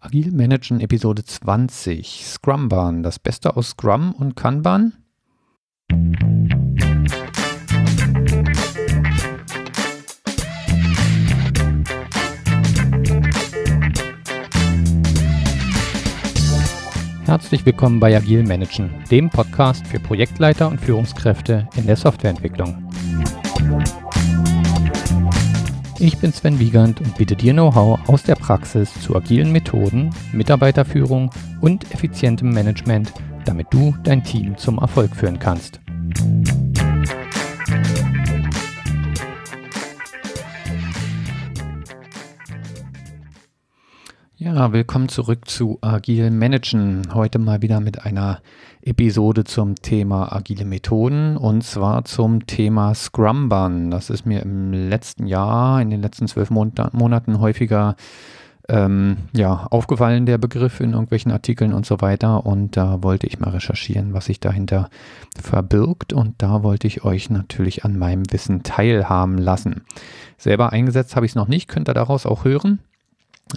Agil Managen Episode 20 Scrumban, das Beste aus Scrum und Kanban. Herzlich willkommen bei Agil Managen, dem Podcast für Projektleiter und Führungskräfte in der Softwareentwicklung. Ich bin Sven Wiegand und biete dir Know-how aus der Praxis zu agilen Methoden, Mitarbeiterführung und effizientem Management, damit du dein Team zum Erfolg führen kannst. Ja, willkommen zurück zu Agil Managen. Heute mal wieder mit einer Episode zum Thema agile Methoden und zwar zum Thema Scrumban. Das ist mir im letzten Jahr, in den letzten zwölf Monaten häufiger ähm, ja, aufgefallen, der Begriff in irgendwelchen Artikeln und so weiter. Und da wollte ich mal recherchieren, was sich dahinter verbirgt. Und da wollte ich euch natürlich an meinem Wissen teilhaben lassen. Selber eingesetzt habe ich es noch nicht, könnt ihr daraus auch hören.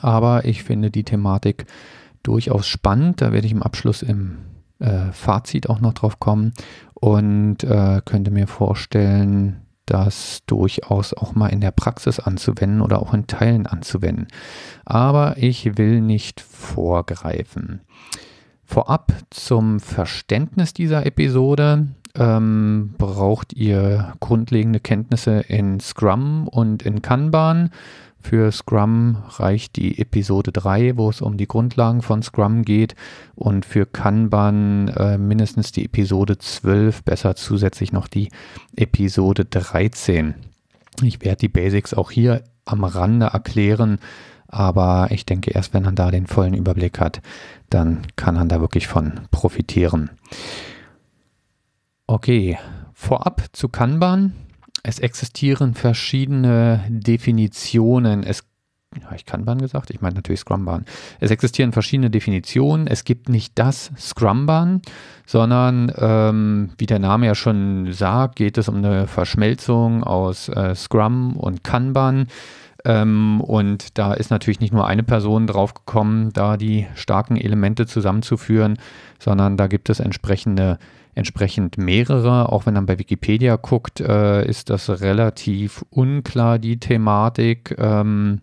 Aber ich finde die Thematik durchaus spannend. Da werde ich im Abschluss im äh, Fazit auch noch drauf kommen und äh, könnte mir vorstellen, das durchaus auch mal in der Praxis anzuwenden oder auch in Teilen anzuwenden. Aber ich will nicht vorgreifen. Vorab zum Verständnis dieser Episode ähm, braucht ihr grundlegende Kenntnisse in Scrum und in Kanban. Für Scrum reicht die Episode 3, wo es um die Grundlagen von Scrum geht. Und für Kanban äh, mindestens die Episode 12, besser zusätzlich noch die Episode 13. Ich werde die Basics auch hier am Rande erklären, aber ich denke, erst wenn man da den vollen Überblick hat, dann kann man da wirklich von profitieren. Okay, vorab zu Kanban es existieren verschiedene Definitionen. Es habe ich Kanban gesagt? Ich meine natürlich Scrumban. Es existieren verschiedene Definitionen. Es gibt nicht das Scrumban, sondern ähm, wie der Name ja schon sagt, geht es um eine Verschmelzung aus äh, Scrum und Kanban. Ähm, und da ist natürlich nicht nur eine Person drauf gekommen, da die starken Elemente zusammenzuführen, sondern da gibt es entsprechende entsprechend mehrere. Auch wenn man bei Wikipedia guckt, äh, ist das relativ unklar, die Thematik. Ähm,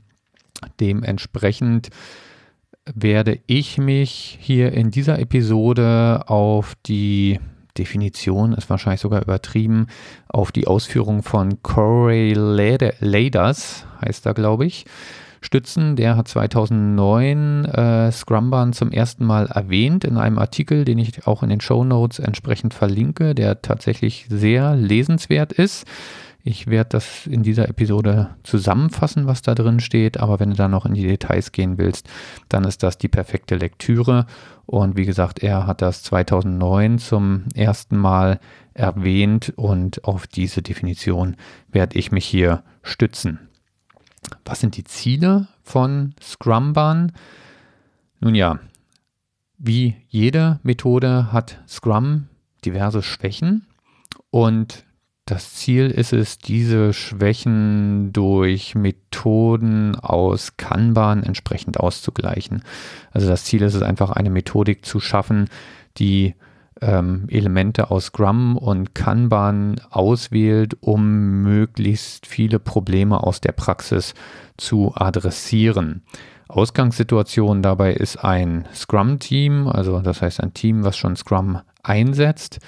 dementsprechend werde ich mich hier in dieser Episode auf die Definition, ist wahrscheinlich sogar übertrieben, auf die Ausführung von Corey Laders, heißt er, glaube ich, stützen. Der hat 2009 äh, Scrumban zum ersten Mal erwähnt in einem Artikel, den ich auch in den Show Notes entsprechend verlinke, der tatsächlich sehr lesenswert ist. Ich werde das in dieser Episode zusammenfassen, was da drin steht, aber wenn du da noch in die Details gehen willst, dann ist das die perfekte Lektüre. Und wie gesagt, er hat das 2009 zum ersten Mal erwähnt und auf diese Definition werde ich mich hier stützen. Was sind die Ziele von Scrumban? Nun ja, wie jede Methode hat Scrum diverse Schwächen und das Ziel ist es, diese Schwächen durch Methoden aus Kanban entsprechend auszugleichen. Also das Ziel ist es einfach, eine Methodik zu schaffen, die ähm, Elemente aus Scrum und Kanban auswählt, um möglichst viele Probleme aus der Praxis zu adressieren. Ausgangssituation dabei ist ein Scrum-Team, also das heißt ein Team, was schon Scrum einsetzt.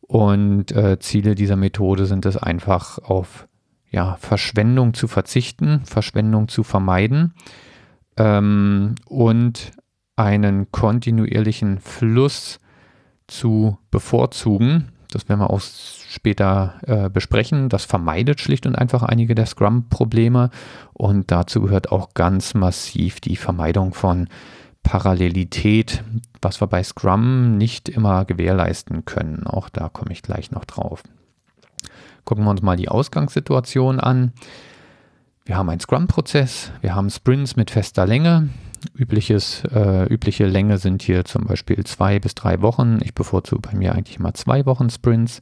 Und äh, Ziele dieser Methode sind es einfach auf ja, Verschwendung zu verzichten, Verschwendung zu vermeiden ähm, und einen kontinuierlichen Fluss zu bevorzugen. Das werden wir auch später äh, besprechen. Das vermeidet schlicht und einfach einige der Scrum-Probleme und dazu gehört auch ganz massiv die Vermeidung von Parallelität, was wir bei Scrum nicht immer gewährleisten können. Auch da komme ich gleich noch drauf. Gucken wir uns mal die Ausgangssituation an. Wir haben einen Scrum-Prozess, wir haben Sprints mit fester Länge, Übliches, äh, übliche Länge sind hier zum Beispiel zwei bis drei Wochen. Ich bevorzuge bei mir eigentlich immer zwei Wochen Sprints.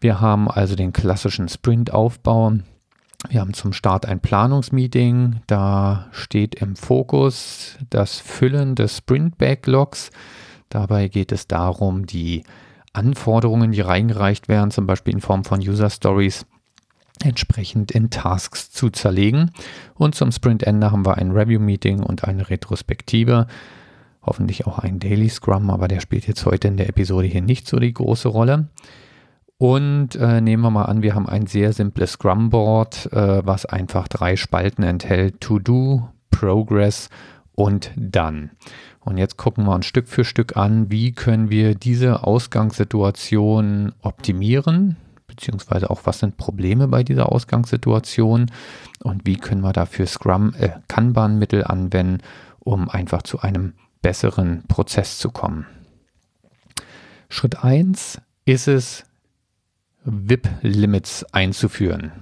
Wir haben also den klassischen Sprintaufbau. Wir haben zum Start ein Planungsmeeting. Da steht im Fokus das Füllen des Sprint-Backlogs. Dabei geht es darum, die Anforderungen, die reingereicht werden, zum Beispiel in Form von User Stories, entsprechend in Tasks zu zerlegen. Und zum Sprintende haben wir ein Review-Meeting und eine Retrospektive. Hoffentlich auch ein Daily Scrum, aber der spielt jetzt heute in der Episode hier nicht so die große Rolle. Und äh, nehmen wir mal an, wir haben ein sehr simples Scrum-Board, äh, was einfach drei Spalten enthält. To-Do, Progress und Done. Und jetzt gucken wir uns Stück für Stück an, wie können wir diese Ausgangssituation optimieren, beziehungsweise auch was sind Probleme bei dieser Ausgangssituation und wie können wir dafür Scrum, äh, Kanban-Mittel anwenden, um einfach zu einem besseren Prozess zu kommen. Schritt 1 ist es, WIP-Limits einzuführen.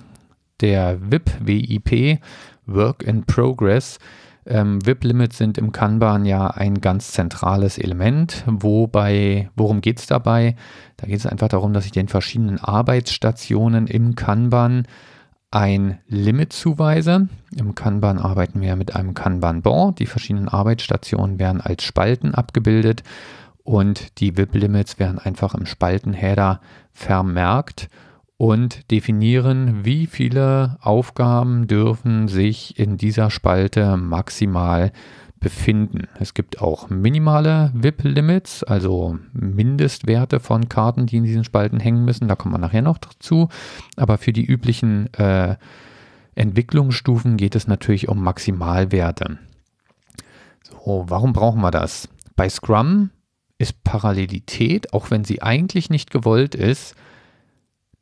Der WIP, WIP, Work in Progress, ähm, WIP-Limits sind im Kanban ja ein ganz zentrales Element. Wobei, worum geht es dabei? Da geht es einfach darum, dass ich den verschiedenen Arbeitsstationen im Kanban ein Limit zuweise. Im Kanban arbeiten wir mit einem Kanban-Board. Die verschiedenen Arbeitsstationen werden als Spalten abgebildet und die WIP-Limits werden einfach im Spaltenheader vermerkt und definieren, wie viele Aufgaben dürfen sich in dieser Spalte maximal befinden. Es gibt auch minimale WIP-Limits, also Mindestwerte von Karten, die in diesen Spalten hängen müssen. Da kommt man nachher noch dazu. Aber für die üblichen äh, Entwicklungsstufen geht es natürlich um Maximalwerte. So, warum brauchen wir das? Bei Scrum ist Parallelität, auch wenn sie eigentlich nicht gewollt ist,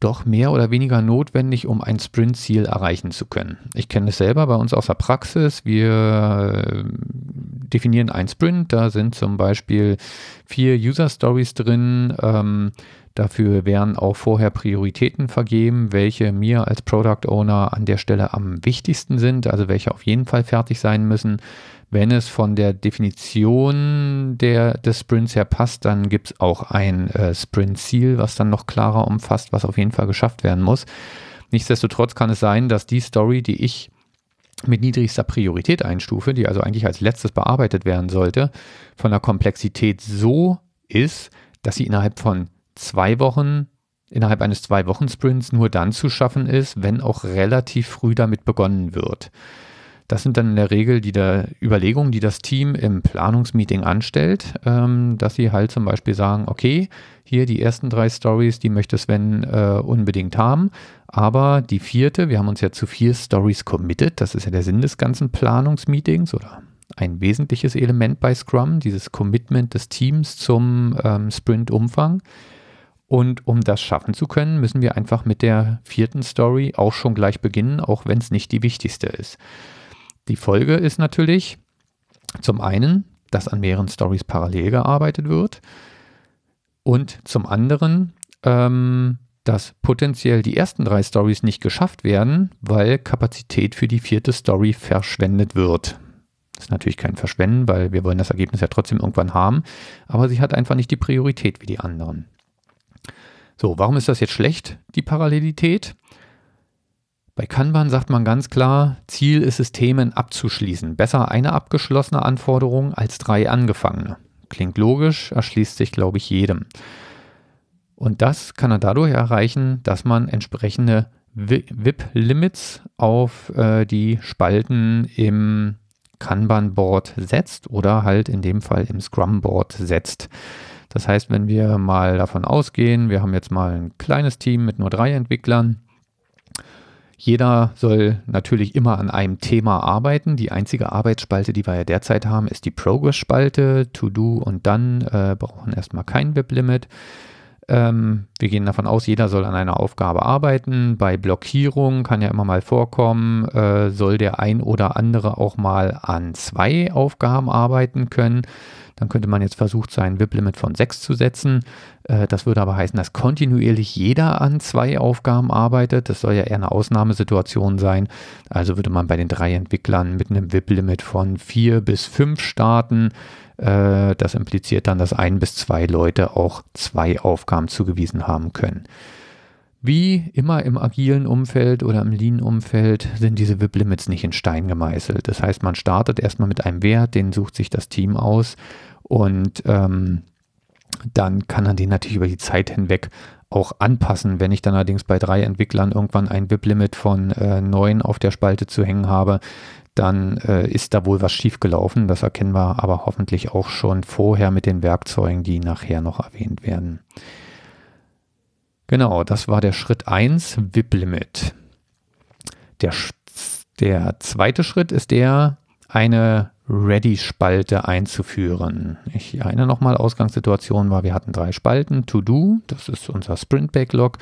doch mehr oder weniger notwendig, um ein Sprint-Ziel erreichen zu können. Ich kenne es selber bei uns aus der Praxis. Wir äh, definieren einen Sprint, da sind zum Beispiel vier User-Stories drin. Ähm, dafür werden auch vorher Prioritäten vergeben, welche mir als Product Owner an der Stelle am wichtigsten sind, also welche auf jeden Fall fertig sein müssen. Wenn es von der Definition der, des Sprints her passt, dann gibt es auch ein äh, Sprint-Ziel, was dann noch klarer umfasst, was auf jeden Fall geschafft werden muss. Nichtsdestotrotz kann es sein, dass die Story, die ich mit niedrigster Priorität einstufe, die also eigentlich als letztes bearbeitet werden sollte, von der Komplexität so ist, dass sie innerhalb von zwei Wochen, innerhalb eines zwei Wochen Sprints nur dann zu schaffen ist, wenn auch relativ früh damit begonnen wird. Das sind dann in der Regel die der Überlegungen, die das Team im Planungsmeeting anstellt, ähm, dass sie halt zum Beispiel sagen, okay, hier die ersten drei Stories, die möchte Sven äh, unbedingt haben, aber die vierte, wir haben uns ja zu vier Stories committed, das ist ja der Sinn des ganzen Planungsmeetings oder ein wesentliches Element bei Scrum, dieses Commitment des Teams zum ähm, Sprint-Umfang. Und um das schaffen zu können, müssen wir einfach mit der vierten Story auch schon gleich beginnen, auch wenn es nicht die wichtigste ist. Die Folge ist natürlich zum einen, dass an mehreren Stories parallel gearbeitet wird und zum anderen, ähm, dass potenziell die ersten drei Stories nicht geschafft werden, weil Kapazität für die vierte Story verschwendet wird. Das ist natürlich kein Verschwenden, weil wir wollen das Ergebnis ja trotzdem irgendwann haben, aber sie hat einfach nicht die Priorität wie die anderen. So, warum ist das jetzt schlecht, die Parallelität? Bei Kanban sagt man ganz klar, Ziel ist es, Themen abzuschließen. Besser eine abgeschlossene Anforderung als drei angefangene. Klingt logisch, erschließt sich, glaube ich, jedem. Und das kann er dadurch erreichen, dass man entsprechende VIP-Limits auf äh, die Spalten im Kanban-Board setzt oder halt in dem Fall im Scrum-Board setzt. Das heißt, wenn wir mal davon ausgehen, wir haben jetzt mal ein kleines Team mit nur drei Entwicklern, jeder soll natürlich immer an einem Thema arbeiten. Die einzige Arbeitsspalte, die wir ja derzeit haben, ist die Progress-Spalte. To Do und dann äh, brauchen erstmal kein WIP-Limit. Ähm, wir gehen davon aus, jeder soll an einer Aufgabe arbeiten. Bei Blockierung kann ja immer mal vorkommen, äh, soll der ein oder andere auch mal an zwei Aufgaben arbeiten können. Dann könnte man jetzt versucht sein, WIP-Limit von 6 zu setzen. Äh, das würde aber heißen, dass kontinuierlich jeder an zwei Aufgaben arbeitet. Das soll ja eher eine Ausnahmesituation sein. Also würde man bei den drei Entwicklern mit einem WIP-Limit von 4 bis 5 starten. Äh, das impliziert dann, dass ein bis zwei Leute auch zwei Aufgaben zugewiesen haben können. Wie immer im agilen Umfeld oder im Lean-Umfeld sind diese WIP-Limits nicht in Stein gemeißelt. Das heißt, man startet erstmal mit einem Wert, den sucht sich das Team aus und ähm, dann kann man den natürlich über die Zeit hinweg auch anpassen. Wenn ich dann allerdings bei drei Entwicklern irgendwann ein WIP-Limit von äh, neun auf der Spalte zu hängen habe, dann äh, ist da wohl was schiefgelaufen. Das erkennen wir aber hoffentlich auch schon vorher mit den Werkzeugen, die nachher noch erwähnt werden. Genau, das war der Schritt 1, WIP-Limit. Der, der zweite Schritt ist der, eine Ready-Spalte einzuführen. Ich erinnere nochmal, Ausgangssituation war, wir hatten drei Spalten. To-Do, das ist unser Sprint-Backlog.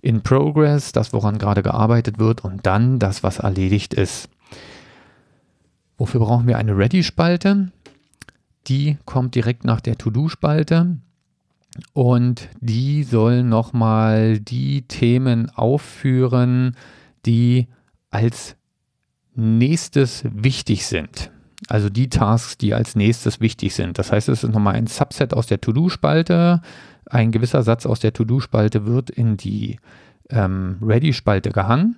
In Progress, das, woran gerade gearbeitet wird. Und dann das, was erledigt ist. Wofür brauchen wir eine Ready-Spalte? Die kommt direkt nach der To-Do-Spalte. Und die soll nochmal die Themen aufführen, die als nächstes wichtig sind. Also die Tasks, die als nächstes wichtig sind. Das heißt, es ist nochmal ein Subset aus der To-Do-Spalte. Ein gewisser Satz aus der To-Do-Spalte wird in die ähm, Ready-Spalte gehangen.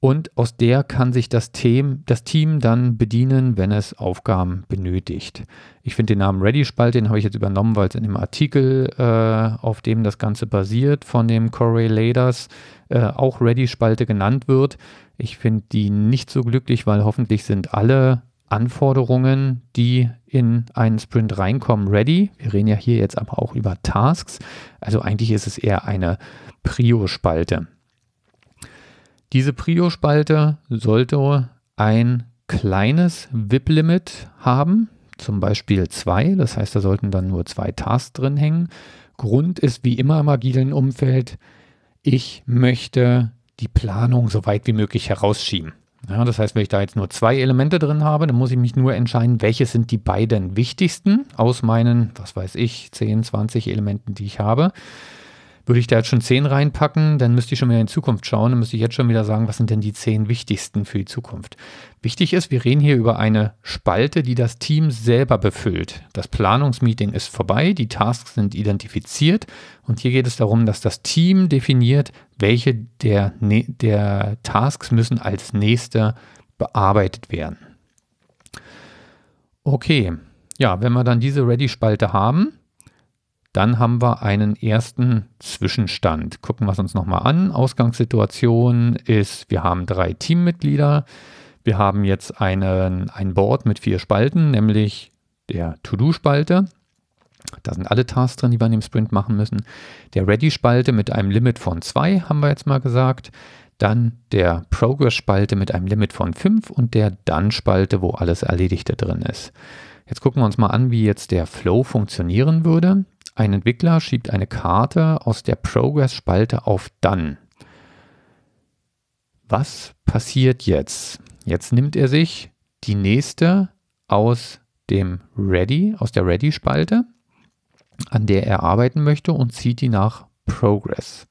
Und aus der kann sich das Team, das Team dann bedienen, wenn es Aufgaben benötigt. Ich finde den Namen Ready-Spalte, den habe ich jetzt übernommen, weil es in dem Artikel, äh, auf dem das Ganze basiert, von dem Correlators, äh, auch Ready-Spalte genannt wird. Ich finde die nicht so glücklich, weil hoffentlich sind alle Anforderungen, die in einen Sprint reinkommen, ready. Wir reden ja hier jetzt aber auch über Tasks. Also eigentlich ist es eher eine Prio-Spalte. Diese Prio-Spalte sollte ein kleines WIP-Limit haben, zum Beispiel zwei. Das heißt, da sollten dann nur zwei Tasks drin hängen. Grund ist wie immer im agilen Umfeld, ich möchte die Planung so weit wie möglich herausschieben. Ja, das heißt, wenn ich da jetzt nur zwei Elemente drin habe, dann muss ich mich nur entscheiden, welche sind die beiden wichtigsten aus meinen, was weiß ich, 10, 20 Elementen, die ich habe. Würde ich da jetzt schon 10 reinpacken, dann müsste ich schon wieder in Zukunft schauen. Dann müsste ich jetzt schon wieder sagen, was sind denn die 10 wichtigsten für die Zukunft. Wichtig ist, wir reden hier über eine Spalte, die das Team selber befüllt. Das Planungsmeeting ist vorbei, die Tasks sind identifiziert und hier geht es darum, dass das Team definiert, welche der, der Tasks müssen als nächste bearbeitet werden. Okay, ja, wenn wir dann diese Ready-Spalte haben, dann haben wir einen ersten Zwischenstand. Gucken wir es uns nochmal an. Ausgangssituation ist, wir haben drei Teammitglieder. Wir haben jetzt einen, ein Board mit vier Spalten, nämlich der To-Do-Spalte. Da sind alle Tasks drin, die wir in dem Sprint machen müssen. Der Ready-Spalte mit einem Limit von zwei, haben wir jetzt mal gesagt. Dann der Progress-Spalte mit einem Limit von fünf und der Done-Spalte, wo alles Erledigte drin ist. Jetzt gucken wir uns mal an, wie jetzt der Flow funktionieren würde. Ein Entwickler schiebt eine Karte aus der Progress-Spalte auf Done. Was passiert jetzt? Jetzt nimmt er sich die nächste aus dem Ready, aus der Ready-Spalte, an der er arbeiten möchte und zieht die nach Progress.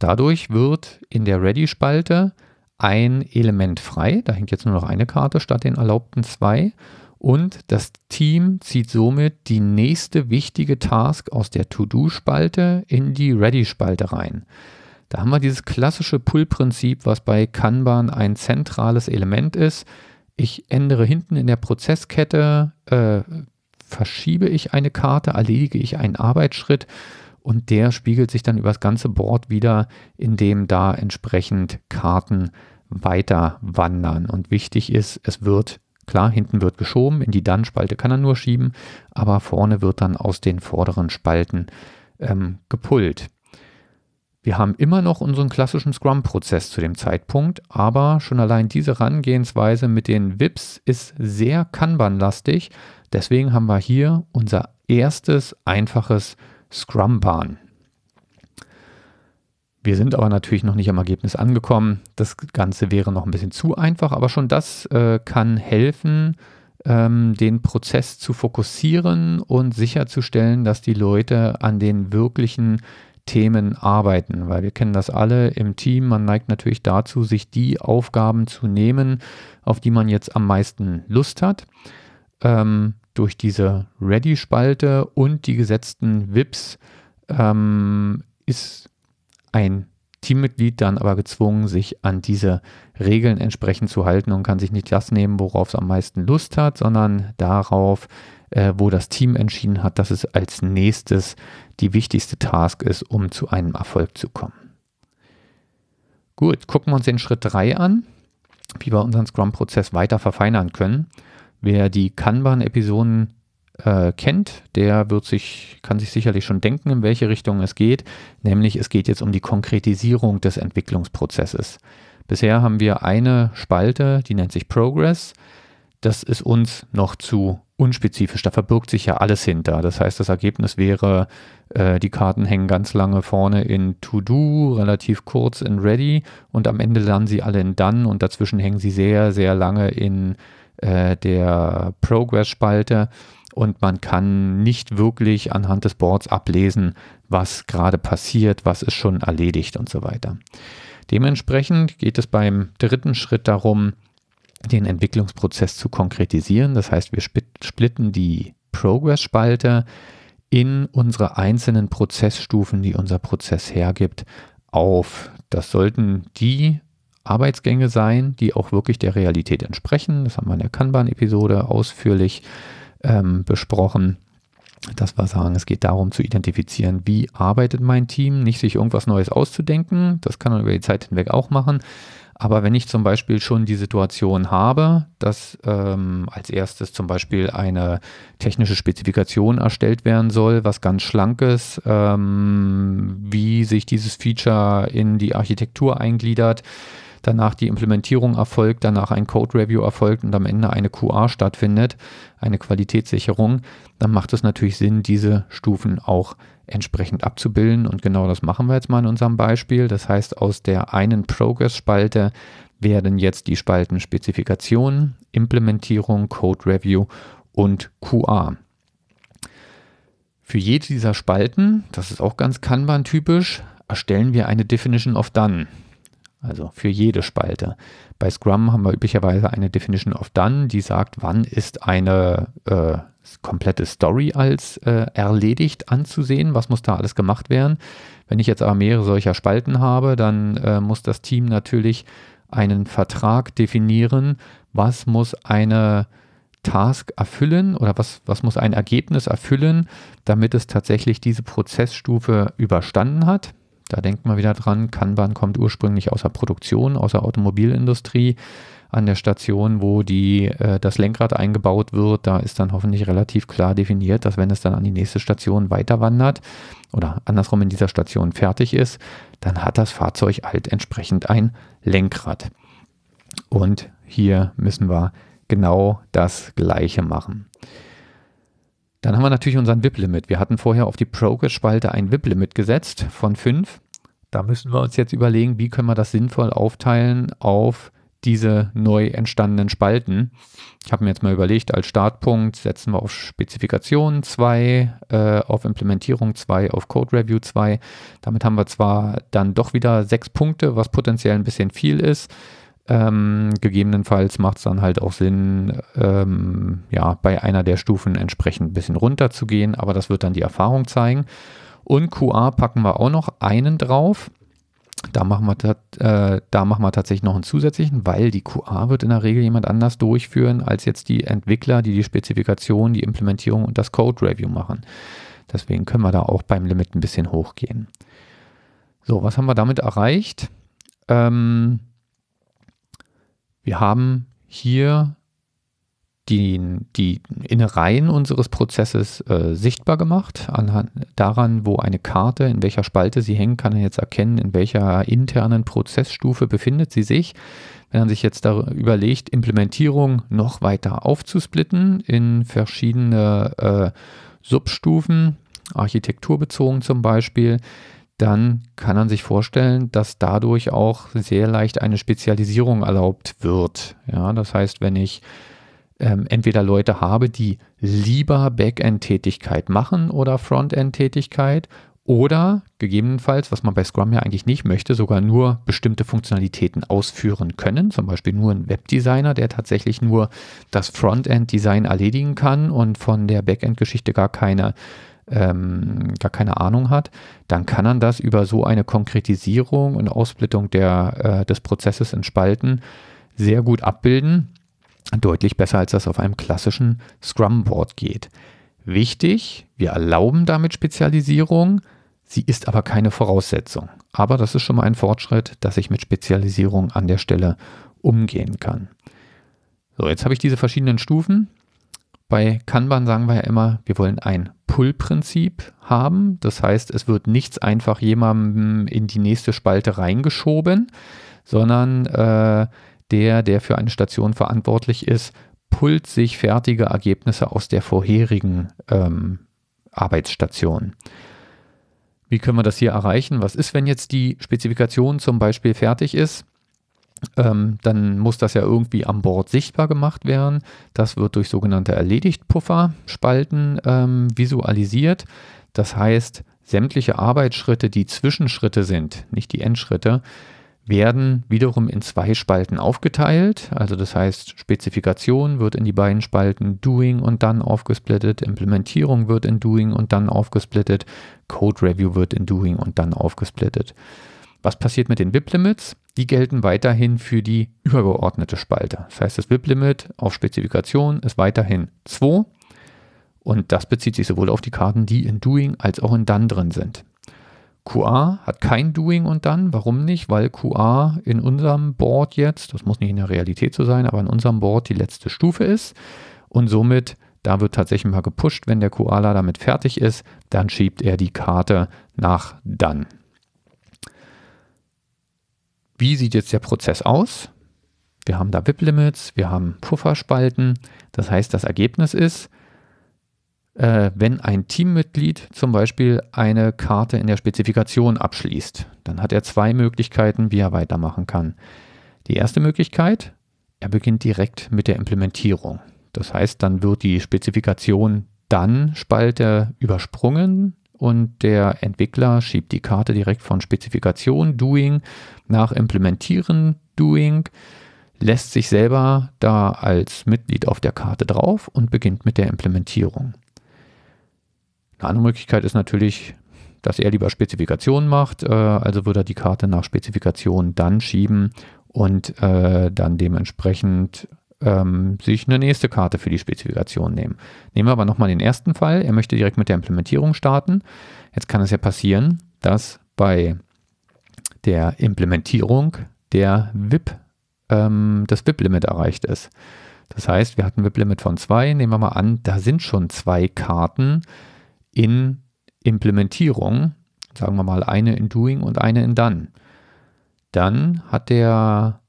Dadurch wird in der Ready-Spalte ein Element frei. Da hängt jetzt nur noch eine Karte statt den erlaubten zwei und das Team zieht somit die nächste wichtige Task aus der To-Do-Spalte in die Ready-Spalte rein. Da haben wir dieses klassische Pull-Prinzip, was bei Kanban ein zentrales Element ist. Ich ändere hinten in der Prozesskette, äh, verschiebe ich eine Karte, erledige ich einen Arbeitsschritt und der spiegelt sich dann über das ganze Board wieder, indem da entsprechend Karten weiter wandern. Und wichtig ist, es wird Klar, hinten wird geschoben, in die Dann-Spalte kann er nur schieben, aber vorne wird dann aus den vorderen Spalten ähm, gepullt. Wir haben immer noch unseren klassischen Scrum-Prozess zu dem Zeitpunkt, aber schon allein diese Herangehensweise mit den VIPs ist sehr Kanban-lastig. Deswegen haben wir hier unser erstes einfaches Scrum-Bahn. Wir sind aber natürlich noch nicht am Ergebnis angekommen. Das Ganze wäre noch ein bisschen zu einfach, aber schon das äh, kann helfen, ähm, den Prozess zu fokussieren und sicherzustellen, dass die Leute an den wirklichen Themen arbeiten, weil wir kennen das alle im Team. Man neigt natürlich dazu, sich die Aufgaben zu nehmen, auf die man jetzt am meisten Lust hat. Ähm, durch diese Ready-Spalte und die gesetzten VIPs ähm, ist ein Teammitglied dann aber gezwungen, sich an diese Regeln entsprechend zu halten und kann sich nicht das nehmen, worauf es am meisten Lust hat, sondern darauf, äh, wo das Team entschieden hat, dass es als nächstes die wichtigste Task ist, um zu einem Erfolg zu kommen. Gut, gucken wir uns den Schritt 3 an, wie wir unseren Scrum-Prozess weiter verfeinern können. Wer die Kanban-Episoden äh, kennt, der wird sich, kann sich sicherlich schon denken, in welche Richtung es geht. Nämlich es geht jetzt um die Konkretisierung des Entwicklungsprozesses. Bisher haben wir eine Spalte, die nennt sich Progress. Das ist uns noch zu unspezifisch. Da verbirgt sich ja alles hinter. Das heißt, das Ergebnis wäre, äh, die Karten hängen ganz lange vorne in To Do, relativ kurz in Ready und am Ende landen sie alle in Done und dazwischen hängen sie sehr, sehr lange in äh, der Progress-Spalte und man kann nicht wirklich anhand des Boards ablesen, was gerade passiert, was ist schon erledigt und so weiter. Dementsprechend geht es beim dritten Schritt darum, den Entwicklungsprozess zu konkretisieren. Das heißt, wir splitten die Progress-Spalte in unsere einzelnen Prozessstufen, die unser Prozess hergibt, auf. Das sollten die Arbeitsgänge sein, die auch wirklich der Realität entsprechen. Das haben wir in der Kanban-Episode ausführlich ähm, besprochen, dass wir sagen, es geht darum zu identifizieren, wie arbeitet mein Team, nicht sich irgendwas Neues auszudenken. Das kann man über die Zeit hinweg auch machen. Aber wenn ich zum Beispiel schon die Situation habe, dass ähm, als erstes zum Beispiel eine technische Spezifikation erstellt werden soll, was ganz schlankes, ähm, wie sich dieses Feature in die Architektur eingliedert, danach die Implementierung erfolgt, danach ein Code Review erfolgt und am Ende eine QA stattfindet, eine Qualitätssicherung, dann macht es natürlich Sinn, diese Stufen auch entsprechend abzubilden. Und genau das machen wir jetzt mal in unserem Beispiel. Das heißt, aus der einen Progress-Spalte werden jetzt die Spalten Spezifikation, Implementierung, Code Review und QA. Für jede dieser Spalten, das ist auch ganz Kanban-typisch, erstellen wir eine Definition of Done. Also für jede Spalte. Bei Scrum haben wir üblicherweise eine Definition of Done, die sagt, wann ist eine äh, komplette Story als äh, erledigt anzusehen, was muss da alles gemacht werden. Wenn ich jetzt aber mehrere solcher Spalten habe, dann äh, muss das Team natürlich einen Vertrag definieren, was muss eine Task erfüllen oder was, was muss ein Ergebnis erfüllen, damit es tatsächlich diese Prozessstufe überstanden hat. Da denkt man wieder dran, Kanban kommt ursprünglich aus der Produktion, aus der Automobilindustrie. An der Station, wo die, äh, das Lenkrad eingebaut wird, da ist dann hoffentlich relativ klar definiert, dass wenn es dann an die nächste Station weiter wandert oder andersrum in dieser Station fertig ist, dann hat das Fahrzeug halt entsprechend ein Lenkrad. Und hier müssen wir genau das Gleiche machen. Dann haben wir natürlich unseren VIP-Limit. Wir hatten vorher auf die Progress-Spalte ein VIP-Limit gesetzt von 5. Da müssen wir uns jetzt überlegen, wie können wir das sinnvoll aufteilen auf diese neu entstandenen Spalten. Ich habe mir jetzt mal überlegt, als Startpunkt setzen wir auf Spezifikation 2, äh, auf Implementierung 2, auf Code Review 2. Damit haben wir zwar dann doch wieder sechs Punkte, was potenziell ein bisschen viel ist. Ähm, gegebenenfalls macht es dann halt auch Sinn, ähm, ja, bei einer der Stufen entsprechend ein bisschen runter zu gehen, aber das wird dann die Erfahrung zeigen. Und QA packen wir auch noch einen drauf. Da machen, wir, äh, da machen wir tatsächlich noch einen zusätzlichen, weil die QA wird in der Regel jemand anders durchführen als jetzt die Entwickler, die die Spezifikation, die Implementierung und das Code Review machen. Deswegen können wir da auch beim Limit ein bisschen hochgehen. So, was haben wir damit erreicht? Ähm, wir haben hier die, die Innereien unseres Prozesses äh, sichtbar gemacht. Anhand daran, wo eine Karte, in welcher Spalte sie hängt, kann er jetzt erkennen, in welcher internen Prozessstufe befindet sie sich. Wenn man sich jetzt überlegt, Implementierung noch weiter aufzusplitten in verschiedene äh, Substufen, architekturbezogen zum Beispiel, dann kann man sich vorstellen, dass dadurch auch sehr leicht eine Spezialisierung erlaubt wird. Ja, das heißt, wenn ich ähm, entweder Leute habe, die lieber Backend-Tätigkeit machen oder Frontend-Tätigkeit oder gegebenenfalls, was man bei Scrum ja eigentlich nicht möchte, sogar nur bestimmte Funktionalitäten ausführen können. Zum Beispiel nur ein Webdesigner, der tatsächlich nur das Frontend-Design erledigen kann und von der Backend-Geschichte gar keine ähm, gar keine Ahnung hat, dann kann er das über so eine Konkretisierung und Aufsplittung der, äh, des Prozesses in Spalten sehr gut abbilden. Deutlich besser, als das auf einem klassischen Scrum-Board geht. Wichtig, wir erlauben damit Spezialisierung, sie ist aber keine Voraussetzung. Aber das ist schon mal ein Fortschritt, dass ich mit Spezialisierung an der Stelle umgehen kann. So, jetzt habe ich diese verschiedenen Stufen. Bei Kanban sagen wir ja immer, wir wollen ein Pull-Prinzip haben. Das heißt, es wird nichts einfach jemandem in die nächste Spalte reingeschoben, sondern äh, der, der für eine Station verantwortlich ist, pullt sich fertige Ergebnisse aus der vorherigen ähm, Arbeitsstation. Wie können wir das hier erreichen? Was ist, wenn jetzt die Spezifikation zum Beispiel fertig ist? Ähm, dann muss das ja irgendwie an Bord sichtbar gemacht werden. Das wird durch sogenannte Erledigt-Puffer-Spalten ähm, visualisiert. Das heißt, sämtliche Arbeitsschritte, die Zwischenschritte sind, nicht die Endschritte, werden wiederum in zwei Spalten aufgeteilt. Also das heißt, Spezifikation wird in die beiden Spalten Doing und dann aufgesplittet, Implementierung wird in Doing und dann aufgesplittet, Code Review wird in Doing und dann aufgesplittet. Was passiert mit den VIP-Limits? Die gelten weiterhin für die übergeordnete Spalte. Das heißt, das VIP-Limit auf Spezifikation ist weiterhin 2 und das bezieht sich sowohl auf die Karten, die in Doing als auch in Done drin sind. QA hat kein Doing und Done. Warum nicht? Weil QA in unserem Board jetzt, das muss nicht in der Realität so sein, aber in unserem Board die letzte Stufe ist und somit da wird tatsächlich mal gepusht, wenn der Koala damit fertig ist, dann schiebt er die Karte nach Done. Wie sieht jetzt der Prozess aus? Wir haben da VIP-Limits, wir haben Pufferspalten. Das heißt, das Ergebnis ist, äh, wenn ein Teammitglied zum Beispiel eine Karte in der Spezifikation abschließt, dann hat er zwei Möglichkeiten, wie er weitermachen kann. Die erste Möglichkeit, er beginnt direkt mit der Implementierung. Das heißt, dann wird die Spezifikation dann Spalte übersprungen und der Entwickler schiebt die Karte direkt von Spezifikation Doing nach Implementieren Doing, lässt sich selber da als Mitglied auf der Karte drauf und beginnt mit der Implementierung. Eine andere Möglichkeit ist natürlich, dass er lieber Spezifikationen macht, äh, also würde er die Karte nach Spezifikation dann schieben und äh, dann dementsprechend ähm, sich eine nächste Karte für die Spezifikation nehmen. Nehmen wir aber nochmal den ersten Fall. Er möchte direkt mit der Implementierung starten. Jetzt kann es ja passieren, dass bei der Implementierung der VIP, ähm, das VIP-Limit erreicht ist. Das heißt, wir hatten VIP-Limit von zwei. Nehmen wir mal an, da sind schon zwei Karten in Implementierung. Sagen wir mal eine in Doing und eine in Done. Dann hat der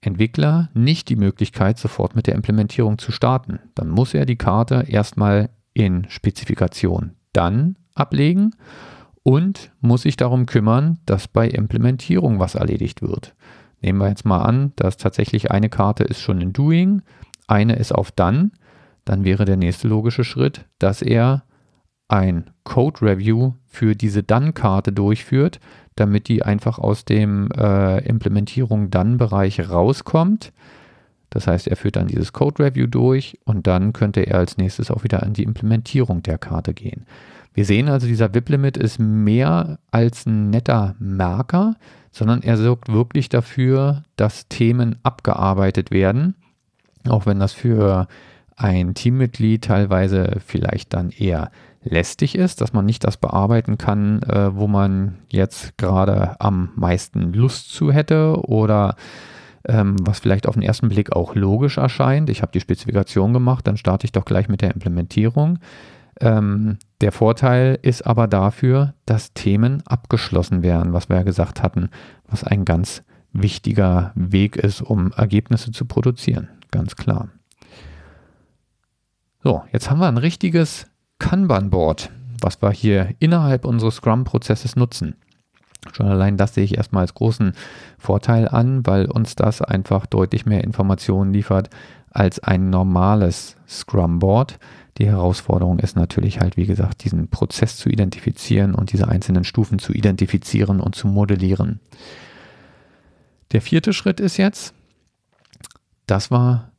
Entwickler nicht die Möglichkeit, sofort mit der Implementierung zu starten. Dann muss er die Karte erstmal in Spezifikation dann ablegen und muss sich darum kümmern, dass bei Implementierung was erledigt wird. Nehmen wir jetzt mal an, dass tatsächlich eine Karte ist schon in Doing, eine ist auf Done. Dann wäre der nächste logische Schritt, dass er ein Code Review für diese Done-Karte durchführt, damit die einfach aus dem äh, Implementierung dann Bereich rauskommt. Das heißt, er führt dann dieses Code Review durch und dann könnte er als nächstes auch wieder an die Implementierung der Karte gehen. Wir sehen also, dieser VIP-Limit ist mehr als ein netter Marker, sondern er sorgt wirklich dafür, dass Themen abgearbeitet werden, auch wenn das für ein Teammitglied teilweise vielleicht dann eher lästig ist, dass man nicht das bearbeiten kann, äh, wo man jetzt gerade am meisten Lust zu hätte oder ähm, was vielleicht auf den ersten Blick auch logisch erscheint. Ich habe die Spezifikation gemacht, dann starte ich doch gleich mit der Implementierung. Ähm, der Vorteil ist aber dafür, dass Themen abgeschlossen werden, was wir ja gesagt hatten, was ein ganz wichtiger Weg ist, um Ergebnisse zu produzieren. Ganz klar. So, jetzt haben wir ein richtiges Kanban-Board, was wir hier innerhalb unseres Scrum-Prozesses nutzen. Schon allein das sehe ich erstmal als großen Vorteil an, weil uns das einfach deutlich mehr Informationen liefert als ein normales Scrum-Board. Die Herausforderung ist natürlich halt, wie gesagt, diesen Prozess zu identifizieren und diese einzelnen Stufen zu identifizieren und zu modellieren. Der vierte Schritt ist jetzt, das war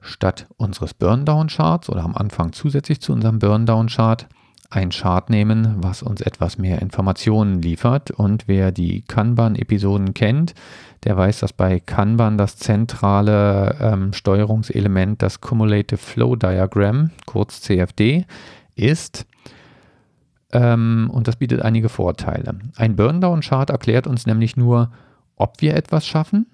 statt unseres Burndown-Charts oder am Anfang zusätzlich zu unserem Burndown-Chart ein Chart nehmen, was uns etwas mehr Informationen liefert. Und wer die Kanban-Episoden kennt, der weiß, dass bei Kanban das zentrale ähm, Steuerungselement das Cumulative Flow Diagram, kurz CFD, ist. Ähm, und das bietet einige Vorteile. Ein Burndown-Chart erklärt uns nämlich nur, ob wir etwas schaffen,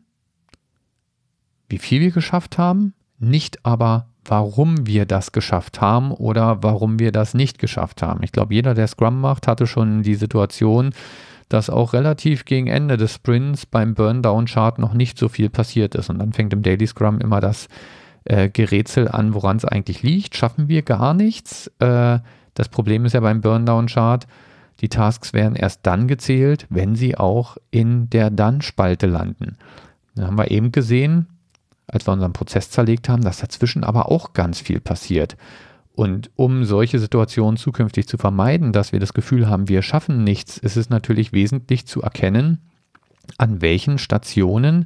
wie viel wir geschafft haben, nicht aber, warum wir das geschafft haben oder warum wir das nicht geschafft haben. Ich glaube, jeder, der Scrum macht, hatte schon die Situation, dass auch relativ gegen Ende des Sprints beim Burndown-Chart noch nicht so viel passiert ist. Und dann fängt im Daily Scrum immer das äh, Gerätsel an, woran es eigentlich liegt. Schaffen wir gar nichts? Äh, das Problem ist ja beim Burndown-Chart, die Tasks werden erst dann gezählt, wenn sie auch in der Dann-Spalte landen. Da haben wir eben gesehen, als wir unseren Prozess zerlegt haben, dass dazwischen aber auch ganz viel passiert. Und um solche Situationen zukünftig zu vermeiden, dass wir das Gefühl haben, wir schaffen nichts, ist es natürlich wesentlich zu erkennen, an welchen Stationen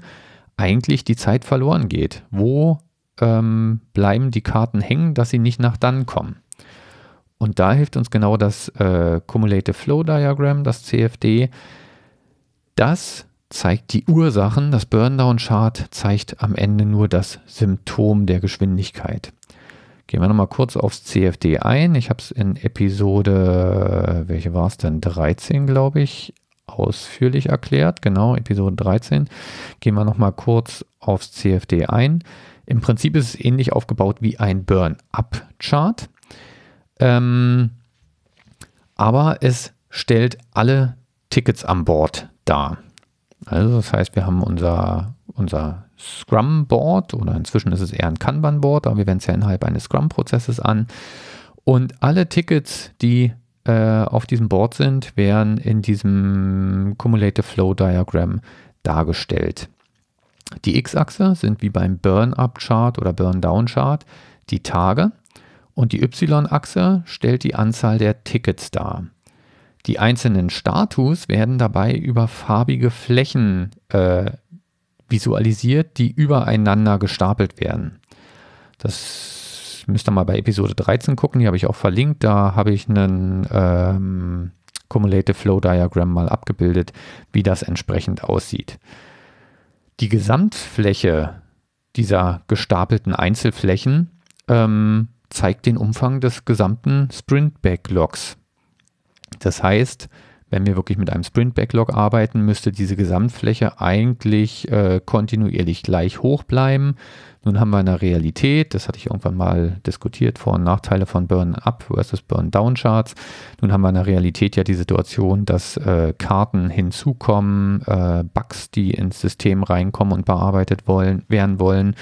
eigentlich die Zeit verloren geht. Wo ähm, bleiben die Karten hängen, dass sie nicht nach dann kommen. Und da hilft uns genau das äh, Cumulative Flow Diagram, das CFD. Das zeigt die Ursachen. Das Burndown-Chart zeigt am Ende nur das Symptom der Geschwindigkeit. Gehen wir nochmal kurz aufs CFD ein. Ich habe es in Episode, welche war es denn? 13, glaube ich, ausführlich erklärt. Genau, Episode 13. Gehen wir nochmal kurz aufs CFD ein. Im Prinzip ist es ähnlich aufgebaut wie ein Burn-Up-Chart. Ähm, aber es stellt alle Tickets an Bord dar. Also das heißt, wir haben unser, unser Scrum-Board oder inzwischen ist es eher ein Kanban-Board, aber wir wenden es ja innerhalb eines Scrum-Prozesses an. Und alle Tickets, die äh, auf diesem Board sind, werden in diesem Cumulative Flow Diagram dargestellt. Die X-Achse sind wie beim Burn-Up-Chart oder Burn-Down-Chart die Tage und die Y-Achse stellt die Anzahl der Tickets dar. Die einzelnen Status werden dabei über farbige Flächen äh, visualisiert, die übereinander gestapelt werden. Das müsst ihr mal bei Episode 13 gucken, die habe ich auch verlinkt. Da habe ich einen ähm, Cumulative Flow Diagram mal abgebildet, wie das entsprechend aussieht. Die Gesamtfläche dieser gestapelten Einzelflächen ähm, zeigt den Umfang des gesamten Sprint-Backlogs. Das heißt, wenn wir wirklich mit einem Sprint-Backlog arbeiten, müsste diese Gesamtfläche eigentlich äh, kontinuierlich gleich hoch bleiben. Nun haben wir eine Realität, das hatte ich irgendwann mal diskutiert, Vor- und Nachteile von Burn-Up versus Burn-Down-Charts. Nun haben wir in der Realität ja die Situation, dass äh, Karten hinzukommen, äh, Bugs, die ins System reinkommen und bearbeitet wollen, werden wollen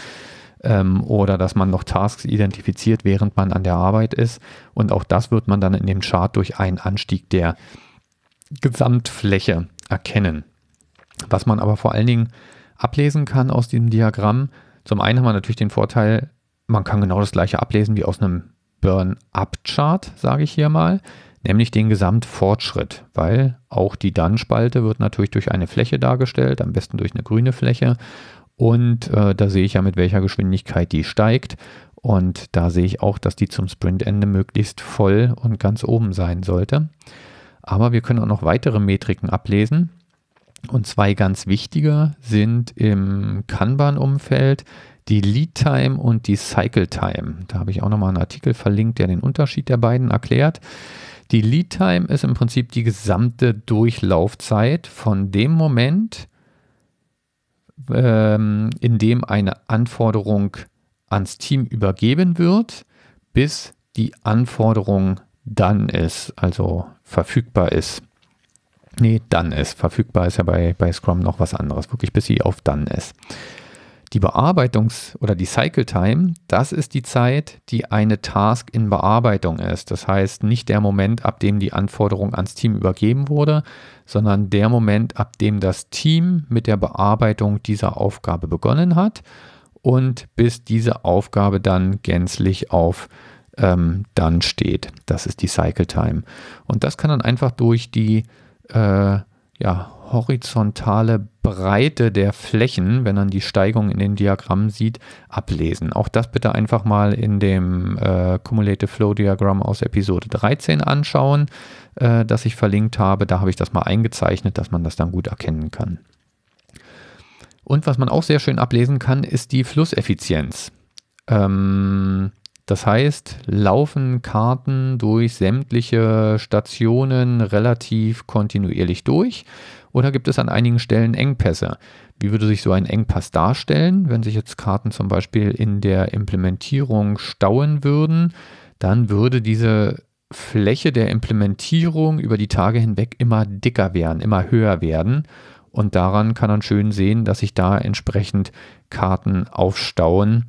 ähm, oder dass man noch Tasks identifiziert, während man an der Arbeit ist. Und auch das wird man dann in dem Chart durch einen Anstieg der Gesamtfläche erkennen. Was man aber vor allen Dingen ablesen kann aus diesem Diagramm, zum einen haben wir natürlich den Vorteil, man kann genau das gleiche ablesen wie aus einem Burn-Up-Chart, sage ich hier mal, nämlich den Gesamtfortschritt, weil auch die Dann-Spalte wird natürlich durch eine Fläche dargestellt, am besten durch eine grüne Fläche und äh, da sehe ich ja, mit welcher Geschwindigkeit die steigt. Und da sehe ich auch, dass die zum Sprintende möglichst voll und ganz oben sein sollte. Aber wir können auch noch weitere Metriken ablesen. Und zwei ganz wichtige sind im Kanban-Umfeld die Lead Time und die Cycle Time. Da habe ich auch nochmal einen Artikel verlinkt, der den Unterschied der beiden erklärt. Die Lead Time ist im Prinzip die gesamte Durchlaufzeit von dem Moment, ähm, in dem eine Anforderung ans Team übergeben wird, bis die Anforderung dann ist, also verfügbar ist. Nee, dann ist. Verfügbar ist ja bei, bei Scrum noch was anderes, wirklich bis sie auf dann ist. Die Bearbeitungs- oder die Cycle Time, das ist die Zeit, die eine Task in Bearbeitung ist. Das heißt nicht der Moment, ab dem die Anforderung ans Team übergeben wurde, sondern der Moment, ab dem das Team mit der Bearbeitung dieser Aufgabe begonnen hat und bis diese Aufgabe dann gänzlich auf ähm, dann steht. Das ist die Cycle Time. Und das kann dann einfach durch die äh, ja, horizontale Breite der Flächen, wenn man die Steigung in den Diagrammen sieht, ablesen. Auch das bitte einfach mal in dem äh, Cumulative Flow Diagramm aus Episode 13 anschauen, äh, das ich verlinkt habe. Da habe ich das mal eingezeichnet, dass man das dann gut erkennen kann. Und was man auch sehr schön ablesen kann, ist die Flusseffizienz. Ähm, das heißt, laufen Karten durch sämtliche Stationen relativ kontinuierlich durch oder gibt es an einigen Stellen Engpässe? Wie würde sich so ein Engpass darstellen, wenn sich jetzt Karten zum Beispiel in der Implementierung stauen würden? Dann würde diese Fläche der Implementierung über die Tage hinweg immer dicker werden, immer höher werden. Und daran kann man schön sehen, dass sich da entsprechend Karten aufstauen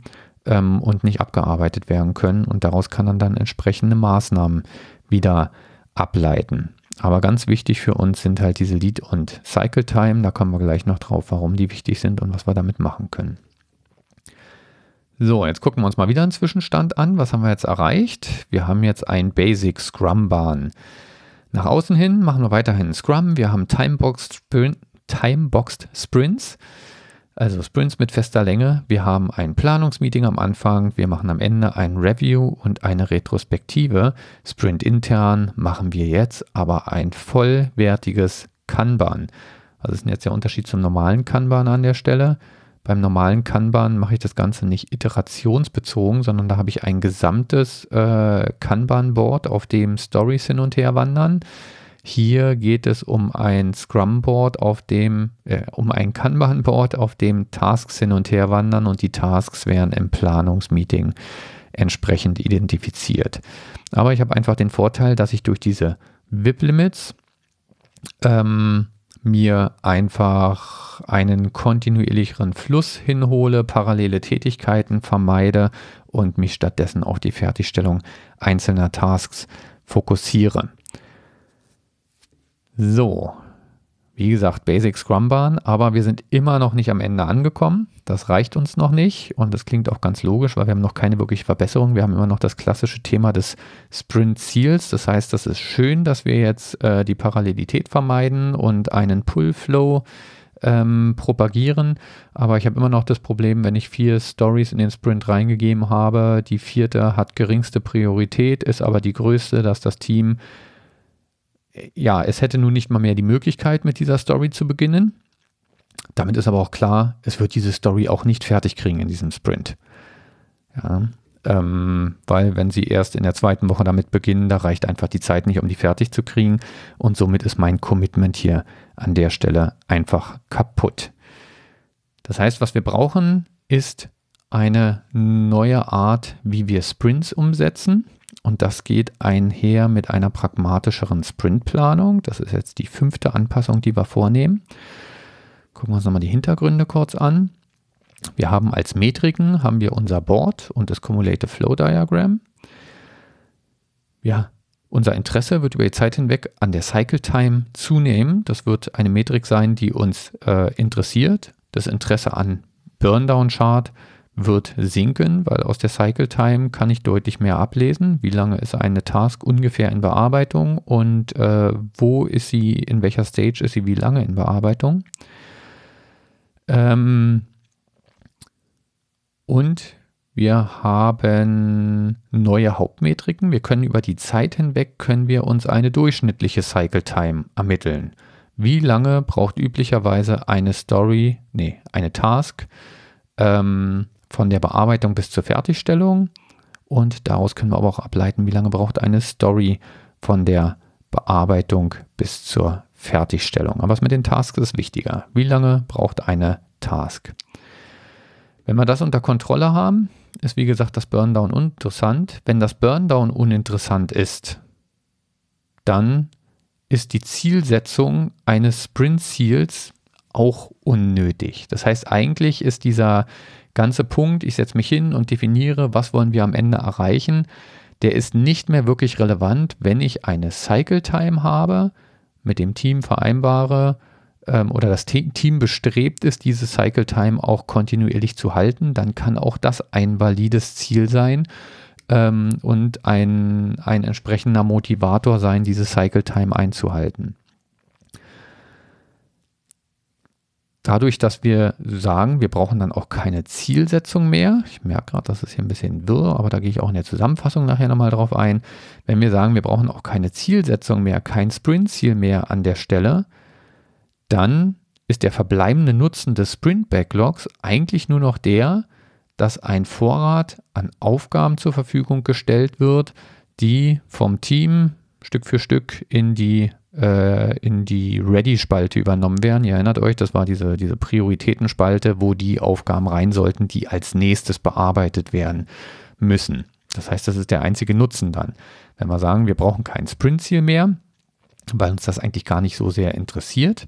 ähm, und nicht abgearbeitet werden können. Und daraus kann man dann entsprechende Maßnahmen wieder ableiten. Aber ganz wichtig für uns sind halt diese Lead- und Cycle-Time. Da kommen wir gleich noch drauf, warum die wichtig sind und was wir damit machen können. So, jetzt gucken wir uns mal wieder einen Zwischenstand an. Was haben wir jetzt erreicht? Wir haben jetzt ein Basic Scrum-Bahn. Nach außen hin machen wir weiterhin Scrum. Wir haben Timeboxed, Sprint, Timeboxed Sprints. Also Sprints mit fester Länge. Wir haben ein Planungsmeeting am Anfang, wir machen am Ende ein Review und eine Retrospektive. Sprint intern machen wir jetzt aber ein vollwertiges Kanban. Also das ist jetzt der Unterschied zum normalen Kanban an der Stelle. Beim normalen Kanban mache ich das Ganze nicht iterationsbezogen, sondern da habe ich ein gesamtes äh, Kanban-Board, auf dem Stories hin und her wandern. Hier geht es um ein Scrum-Board, auf dem, äh, um ein Kanban-Board, auf dem Tasks hin und her wandern und die Tasks werden im Planungsmeeting entsprechend identifiziert. Aber ich habe einfach den Vorteil, dass ich durch diese VIP-Limits ähm, mir einfach einen kontinuierlicheren Fluss hinhole, parallele Tätigkeiten vermeide und mich stattdessen auf die Fertigstellung einzelner Tasks fokussiere. So, wie gesagt, Basic Scrum Bahn, aber wir sind immer noch nicht am Ende angekommen. Das reicht uns noch nicht und das klingt auch ganz logisch, weil wir haben noch keine wirkliche Verbesserung. Wir haben immer noch das klassische Thema des Sprint Ziels. Das heißt, das ist schön, dass wir jetzt äh, die Parallelität vermeiden und einen Pull Flow ähm, propagieren. Aber ich habe immer noch das Problem, wenn ich vier Stories in den Sprint reingegeben habe, die vierte hat geringste Priorität, ist aber die größte, dass das Team ja, es hätte nun nicht mal mehr die Möglichkeit, mit dieser Story zu beginnen. Damit ist aber auch klar, es wird diese Story auch nicht fertig kriegen in diesem Sprint. Ja, ähm, weil wenn sie erst in der zweiten Woche damit beginnen, da reicht einfach die Zeit nicht, um die fertig zu kriegen. Und somit ist mein Commitment hier an der Stelle einfach kaputt. Das heißt, was wir brauchen, ist eine neue Art, wie wir Sprints umsetzen. Und das geht einher mit einer pragmatischeren Sprintplanung. Das ist jetzt die fünfte Anpassung, die wir vornehmen. Gucken wir uns nochmal die Hintergründe kurz an. Wir haben als Metriken haben wir unser Board und das Cumulative Flow Diagram. Ja, unser Interesse wird über die Zeit hinweg an der Cycle Time zunehmen. Das wird eine Metrik sein, die uns äh, interessiert. Das Interesse an Burndown Chart wird sinken, weil aus der Cycle Time kann ich deutlich mehr ablesen. Wie lange ist eine Task ungefähr in Bearbeitung und äh, wo ist sie, in welcher Stage ist sie, wie lange in Bearbeitung. Ähm, und wir haben neue Hauptmetriken. Wir können über die Zeit hinweg, können wir uns eine durchschnittliche Cycle Time ermitteln. Wie lange braucht üblicherweise eine Story, nee, eine Task, ähm, von der Bearbeitung bis zur Fertigstellung. Und daraus können wir aber auch ableiten, wie lange braucht eine Story von der Bearbeitung bis zur Fertigstellung. Aber was mit den Tasks ist wichtiger. Wie lange braucht eine Task? Wenn wir das unter Kontrolle haben, ist wie gesagt das Burndown uninteressant. Wenn das Burndown uninteressant ist, dann ist die Zielsetzung eines Sprint-Ziels auch unnötig. Das heißt, eigentlich ist dieser ganze Punkt, ich setze mich hin und definiere, was wollen wir am Ende erreichen, der ist nicht mehr wirklich relevant, wenn ich eine Cycle Time habe, mit dem Team vereinbare ähm, oder das Team bestrebt ist, diese Cycle Time auch kontinuierlich zu halten, dann kann auch das ein valides Ziel sein ähm, und ein, ein entsprechender Motivator sein, diese Cycle Time einzuhalten. Dadurch, dass wir sagen, wir brauchen dann auch keine Zielsetzung mehr. Ich merke gerade, das ist hier ein bisschen wirr, aber da gehe ich auch in der Zusammenfassung nachher nochmal drauf ein. Wenn wir sagen, wir brauchen auch keine Zielsetzung mehr, kein Sprintziel mehr an der Stelle, dann ist der verbleibende Nutzen des Sprint-Backlogs eigentlich nur noch der, dass ein Vorrat an Aufgaben zur Verfügung gestellt wird, die vom Team Stück für Stück in die, äh, in die Ready-Spalte übernommen werden. Ihr erinnert euch, das war diese, diese Prioritätenspalte, wo die Aufgaben rein sollten, die als nächstes bearbeitet werden müssen. Das heißt, das ist der einzige Nutzen dann. Wenn wir sagen, wir brauchen kein Sprint-Ziel mehr, weil uns das eigentlich gar nicht so sehr interessiert,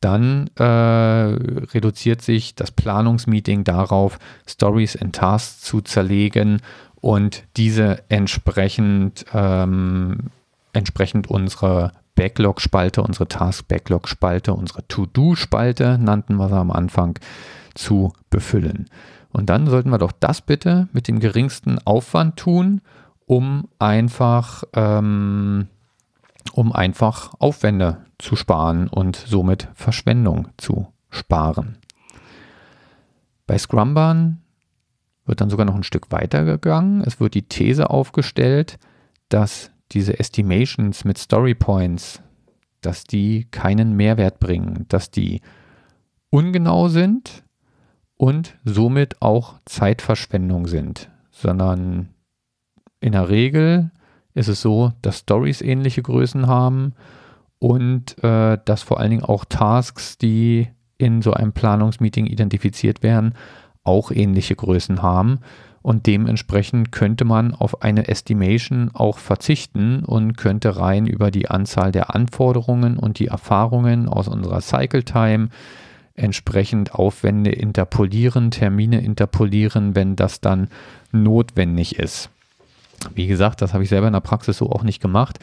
dann äh, reduziert sich das Planungsmeeting darauf, Stories in Tasks zu zerlegen und diese entsprechend, ähm, entsprechend unsere Backlog-Spalte, unsere Task-Backlog-Spalte, unsere To-Do-Spalte, nannten wir sie am Anfang, zu befüllen. Und dann sollten wir doch das bitte mit dem geringsten Aufwand tun, um einfach ähm, um einfach Aufwände zu sparen und somit Verschwendung zu sparen. Bei Scrumban wird dann sogar noch ein Stück weiter gegangen. Es wird die These aufgestellt, dass diese Estimations mit Story Points, dass die keinen Mehrwert bringen, dass die ungenau sind und somit auch Zeitverschwendung sind, sondern in der Regel ist es so, dass Stories ähnliche Größen haben und äh, dass vor allen Dingen auch Tasks, die in so einem Planungsmeeting identifiziert werden, auch ähnliche Größen haben. Und dementsprechend könnte man auf eine Estimation auch verzichten und könnte rein über die Anzahl der Anforderungen und die Erfahrungen aus unserer Cycle Time entsprechend Aufwände interpolieren, Termine interpolieren, wenn das dann notwendig ist. Wie gesagt, das habe ich selber in der Praxis so auch nicht gemacht.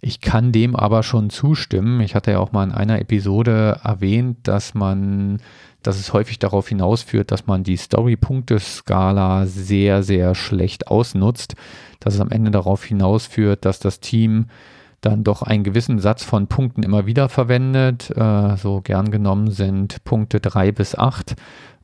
Ich kann dem aber schon zustimmen. Ich hatte ja auch mal in einer Episode erwähnt, dass man, dass es häufig darauf hinausführt, dass man die Story-Punkte-Skala sehr, sehr schlecht ausnutzt. Dass es am Ende darauf hinausführt, dass das Team dann doch einen gewissen Satz von Punkten immer wieder verwendet. Äh, so gern genommen sind Punkte drei bis acht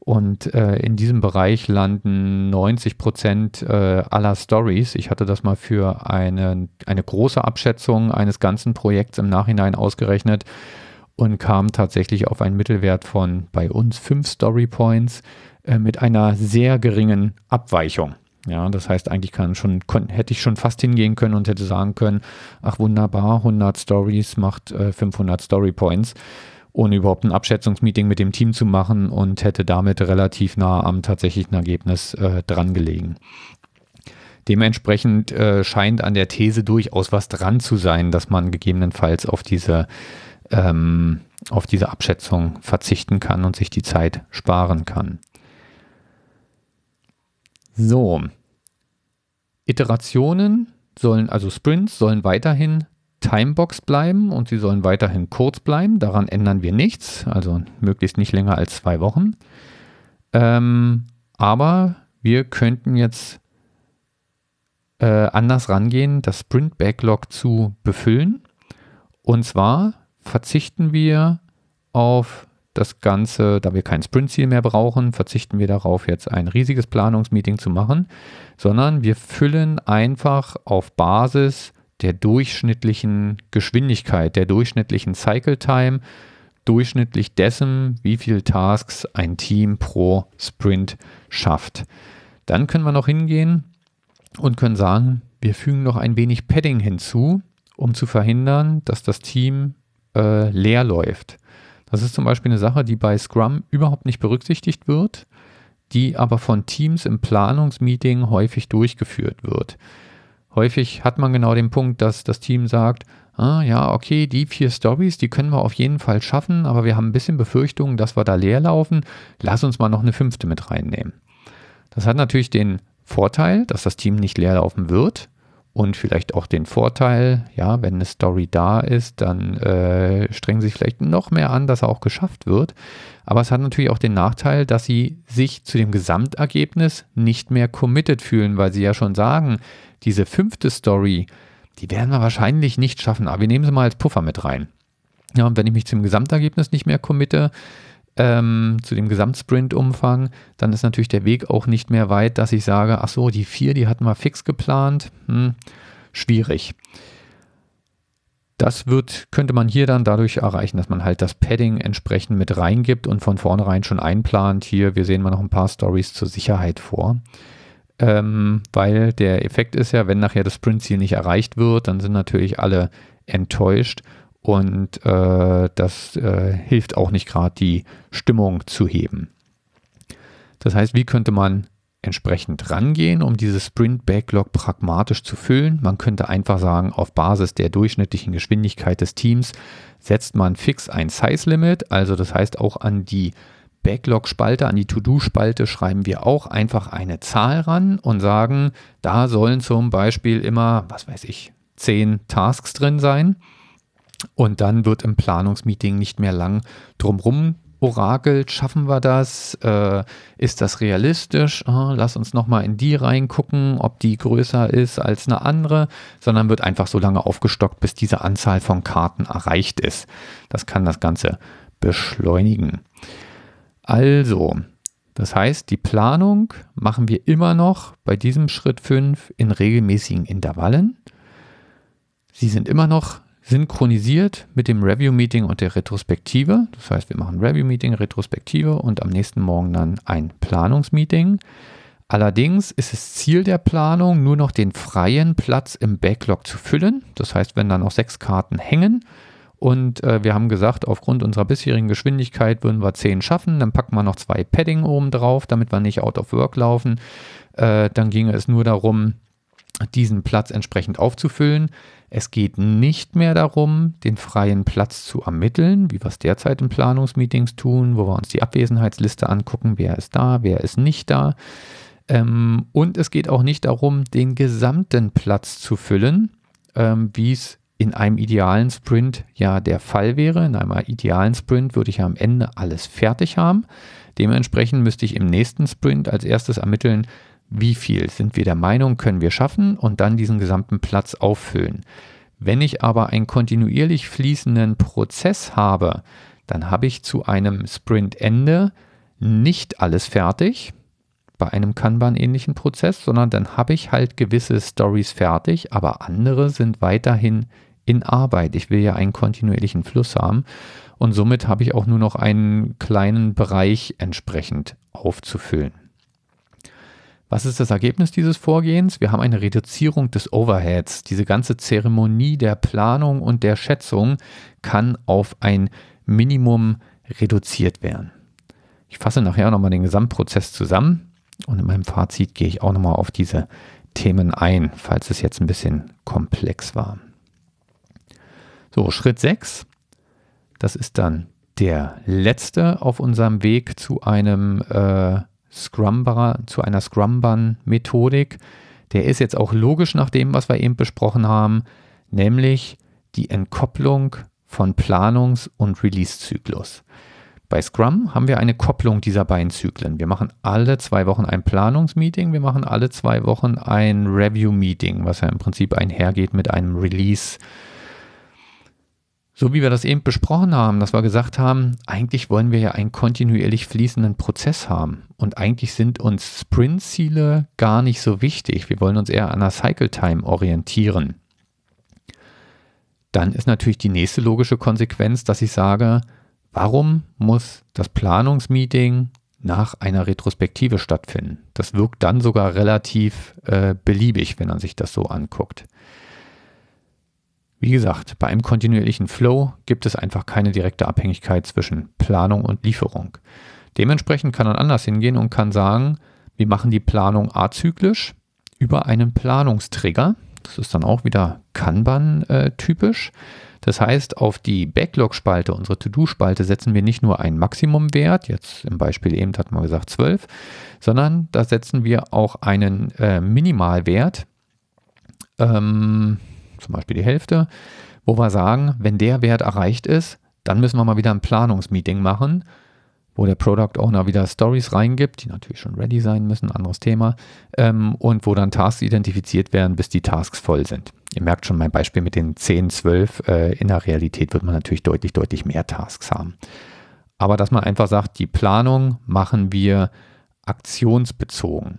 und äh, in diesem Bereich landen 90 Prozent äh, aller Stories. Ich hatte das mal für eine, eine große Abschätzung eines ganzen Projekts im Nachhinein ausgerechnet und kam tatsächlich auf einen Mittelwert von bei uns fünf Story Points äh, mit einer sehr geringen Abweichung. Ja, das heißt, eigentlich kann schon, hätte ich schon fast hingehen können und hätte sagen können, ach wunderbar, 100 Stories macht 500 äh, Story Points ohne überhaupt ein Abschätzungsmeeting mit dem Team zu machen und hätte damit relativ nah am tatsächlichen Ergebnis äh, dran gelegen. Dementsprechend äh, scheint an der These durchaus was dran zu sein, dass man gegebenenfalls auf diese, ähm, auf diese Abschätzung verzichten kann und sich die Zeit sparen kann. So, Iterationen sollen, also Sprints sollen weiterhin Timebox bleiben und sie sollen weiterhin kurz bleiben. Daran ändern wir nichts, also möglichst nicht länger als zwei Wochen. Ähm, aber wir könnten jetzt äh, anders rangehen, das Sprint Backlog zu befüllen. Und zwar verzichten wir auf das Ganze, da wir kein Sprint-Ziel mehr brauchen, verzichten wir darauf, jetzt ein riesiges Planungsmeeting zu machen, sondern wir füllen einfach auf Basis der durchschnittlichen Geschwindigkeit, der durchschnittlichen Cycle Time, durchschnittlich dessen, wie viele Tasks ein Team pro Sprint schafft. Dann können wir noch hingehen und können sagen, wir fügen noch ein wenig Padding hinzu, um zu verhindern, dass das Team äh, leer läuft. Das ist zum Beispiel eine Sache, die bei Scrum überhaupt nicht berücksichtigt wird, die aber von Teams im Planungsmeeting häufig durchgeführt wird. Häufig hat man genau den Punkt, dass das Team sagt, ah, ja, okay, die vier Stories, die können wir auf jeden Fall schaffen, aber wir haben ein bisschen Befürchtungen, dass wir da leer laufen. Lass uns mal noch eine fünfte mit reinnehmen. Das hat natürlich den Vorteil, dass das Team nicht leer laufen wird und vielleicht auch den Vorteil, ja, wenn eine Story da ist, dann äh, strengen sie sich vielleicht noch mehr an, dass er auch geschafft wird. Aber es hat natürlich auch den Nachteil, dass sie sich zu dem Gesamtergebnis nicht mehr committed fühlen, weil sie ja schon sagen, diese fünfte Story, die werden wir wahrscheinlich nicht schaffen, aber wir nehmen sie mal als Puffer mit rein. Ja, und wenn ich mich zum Gesamtergebnis nicht mehr committe, ähm, zu dem Gesamtsprint-Umfang, dann ist natürlich der Weg auch nicht mehr weit, dass ich sage, ach so, die vier, die hatten wir fix geplant. Hm, schwierig. Das wird, könnte man hier dann dadurch erreichen, dass man halt das Padding entsprechend mit reingibt und von vornherein schon einplant. Hier, wir sehen mal noch ein paar Stories zur Sicherheit vor. Ähm, weil der Effekt ist ja, wenn nachher das Sprint-Ziel nicht erreicht wird, dann sind natürlich alle enttäuscht und äh, das äh, hilft auch nicht gerade, die Stimmung zu heben. Das heißt, wie könnte man entsprechend rangehen, um dieses Sprint-Backlog pragmatisch zu füllen? Man könnte einfach sagen, auf Basis der durchschnittlichen Geschwindigkeit des Teams setzt man fix ein Size-Limit, also das heißt auch an die Backlog-Spalte, an die To-Do-Spalte schreiben wir auch einfach eine Zahl ran und sagen, da sollen zum Beispiel immer, was weiß ich, zehn Tasks drin sein. Und dann wird im Planungsmeeting nicht mehr lang drumrum orakelt, schaffen wir das? Äh, ist das realistisch? Oh, lass uns nochmal in die reingucken, ob die größer ist als eine andere, sondern wird einfach so lange aufgestockt, bis diese Anzahl von Karten erreicht ist. Das kann das Ganze beschleunigen. Also, das heißt, die Planung machen wir immer noch bei diesem Schritt 5 in regelmäßigen Intervallen. Sie sind immer noch synchronisiert mit dem Review-Meeting und der Retrospektive. Das heißt, wir machen Review-Meeting, Retrospektive und am nächsten Morgen dann ein Planungsmeeting. Allerdings ist es Ziel der Planung, nur noch den freien Platz im Backlog zu füllen. Das heißt, wenn da noch sechs Karten hängen und äh, wir haben gesagt, aufgrund unserer bisherigen Geschwindigkeit würden wir zehn schaffen, dann packen wir noch zwei Padding oben drauf, damit wir nicht out of work laufen. Äh, dann ginge es nur darum, diesen Platz entsprechend aufzufüllen. Es geht nicht mehr darum, den freien Platz zu ermitteln, wie wir es derzeit in Planungsmeetings tun, wo wir uns die Abwesenheitsliste angucken, wer ist da, wer ist nicht da. Ähm, und es geht auch nicht darum, den gesamten Platz zu füllen, ähm, wie es in einem idealen Sprint ja der Fall wäre. In einem idealen Sprint würde ich ja am Ende alles fertig haben. Dementsprechend müsste ich im nächsten Sprint als erstes ermitteln, wie viel sind wir der Meinung, können wir schaffen und dann diesen gesamten Platz auffüllen. Wenn ich aber einen kontinuierlich fließenden Prozess habe, dann habe ich zu einem Sprintende nicht alles fertig bei einem Kanban-ähnlichen Prozess, sondern dann habe ich halt gewisse Stories fertig, aber andere sind weiterhin in Arbeit. Ich will ja einen kontinuierlichen Fluss haben und somit habe ich auch nur noch einen kleinen Bereich entsprechend aufzufüllen. Was ist das Ergebnis dieses Vorgehens? Wir haben eine Reduzierung des Overheads. Diese ganze Zeremonie der Planung und der Schätzung kann auf ein Minimum reduziert werden. Ich fasse nachher nochmal den Gesamtprozess zusammen und in meinem Fazit gehe ich auch nochmal auf diese Themen ein, falls es jetzt ein bisschen komplex war. So, Schritt 6, das ist dann der letzte auf unserem Weg zu einem äh, Scrum zu einer Scrumban-Methodik. Der ist jetzt auch logisch nach dem, was wir eben besprochen haben, nämlich die Entkopplung von Planungs- und Release-Zyklus. Bei Scrum haben wir eine Kopplung dieser beiden Zyklen. Wir machen alle zwei Wochen ein Planungsmeeting, wir machen alle zwei Wochen ein Review-Meeting, was ja im Prinzip einhergeht mit einem Release meeting so wie wir das eben besprochen haben, dass wir gesagt haben, eigentlich wollen wir ja einen kontinuierlich fließenden Prozess haben. Und eigentlich sind uns Sprint-Ziele gar nicht so wichtig. Wir wollen uns eher an der Cycle-Time orientieren. Dann ist natürlich die nächste logische Konsequenz, dass ich sage, warum muss das Planungsmeeting nach einer Retrospektive stattfinden? Das wirkt dann sogar relativ äh, beliebig, wenn man sich das so anguckt. Wie gesagt, bei einem kontinuierlichen Flow gibt es einfach keine direkte Abhängigkeit zwischen Planung und Lieferung. Dementsprechend kann man anders hingehen und kann sagen, wir machen die Planung azyklisch über einen Planungstrigger. Das ist dann auch wieder Kanban-typisch. Das heißt, auf die Backlog-Spalte, unsere To-Do-Spalte, setzen wir nicht nur einen Maximumwert, jetzt im Beispiel eben hat man gesagt 12, sondern da setzen wir auch einen äh, Minimalwert. Ähm, zum Beispiel die Hälfte, wo wir sagen, wenn der Wert erreicht ist, dann müssen wir mal wieder ein Planungsmeeting machen, wo der Product Owner wieder Stories reingibt, die natürlich schon ready sein müssen, anderes Thema, ähm, und wo dann Tasks identifiziert werden, bis die Tasks voll sind. Ihr merkt schon mein Beispiel mit den 10, 12. Äh, in der Realität wird man natürlich deutlich, deutlich mehr Tasks haben. aber dass man einfach sagt, die Planung machen wir aktionsbezogen.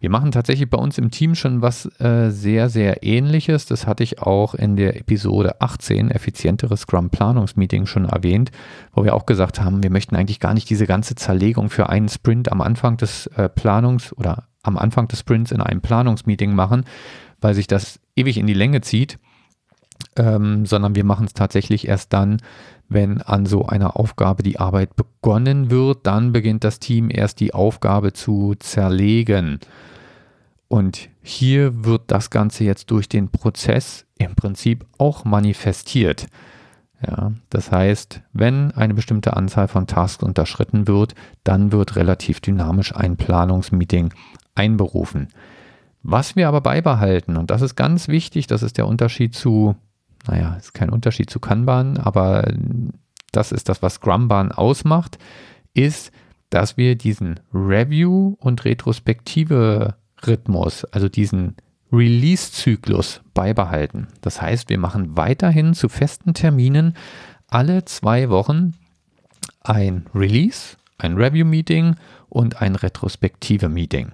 Wir machen tatsächlich bei uns im Team schon was äh, sehr, sehr ähnliches. Das hatte ich auch in der Episode 18, effizientere Scrum-Planungsmeeting, schon erwähnt, wo wir auch gesagt haben, wir möchten eigentlich gar nicht diese ganze Zerlegung für einen Sprint am Anfang des äh, Planungs- oder am Anfang des Sprints in einem Planungsmeeting machen, weil sich das ewig in die Länge zieht, ähm, sondern wir machen es tatsächlich erst dann, wenn an so einer Aufgabe die Arbeit begonnen wird, dann beginnt das Team erst die Aufgabe zu zerlegen. Und hier wird das Ganze jetzt durch den Prozess im Prinzip auch manifestiert. Ja, das heißt, wenn eine bestimmte Anzahl von Tasks unterschritten wird, dann wird relativ dynamisch ein Planungsmeeting einberufen. Was wir aber beibehalten, und das ist ganz wichtig, das ist der Unterschied zu naja, ist kein Unterschied zu Kanban, aber das ist das, was Scrumban ausmacht, ist, dass wir diesen Review- und Retrospektive-Rhythmus, also diesen Release-Zyklus beibehalten. Das heißt, wir machen weiterhin zu festen Terminen alle zwei Wochen ein Release, ein Review-Meeting und ein Retrospektive-Meeting.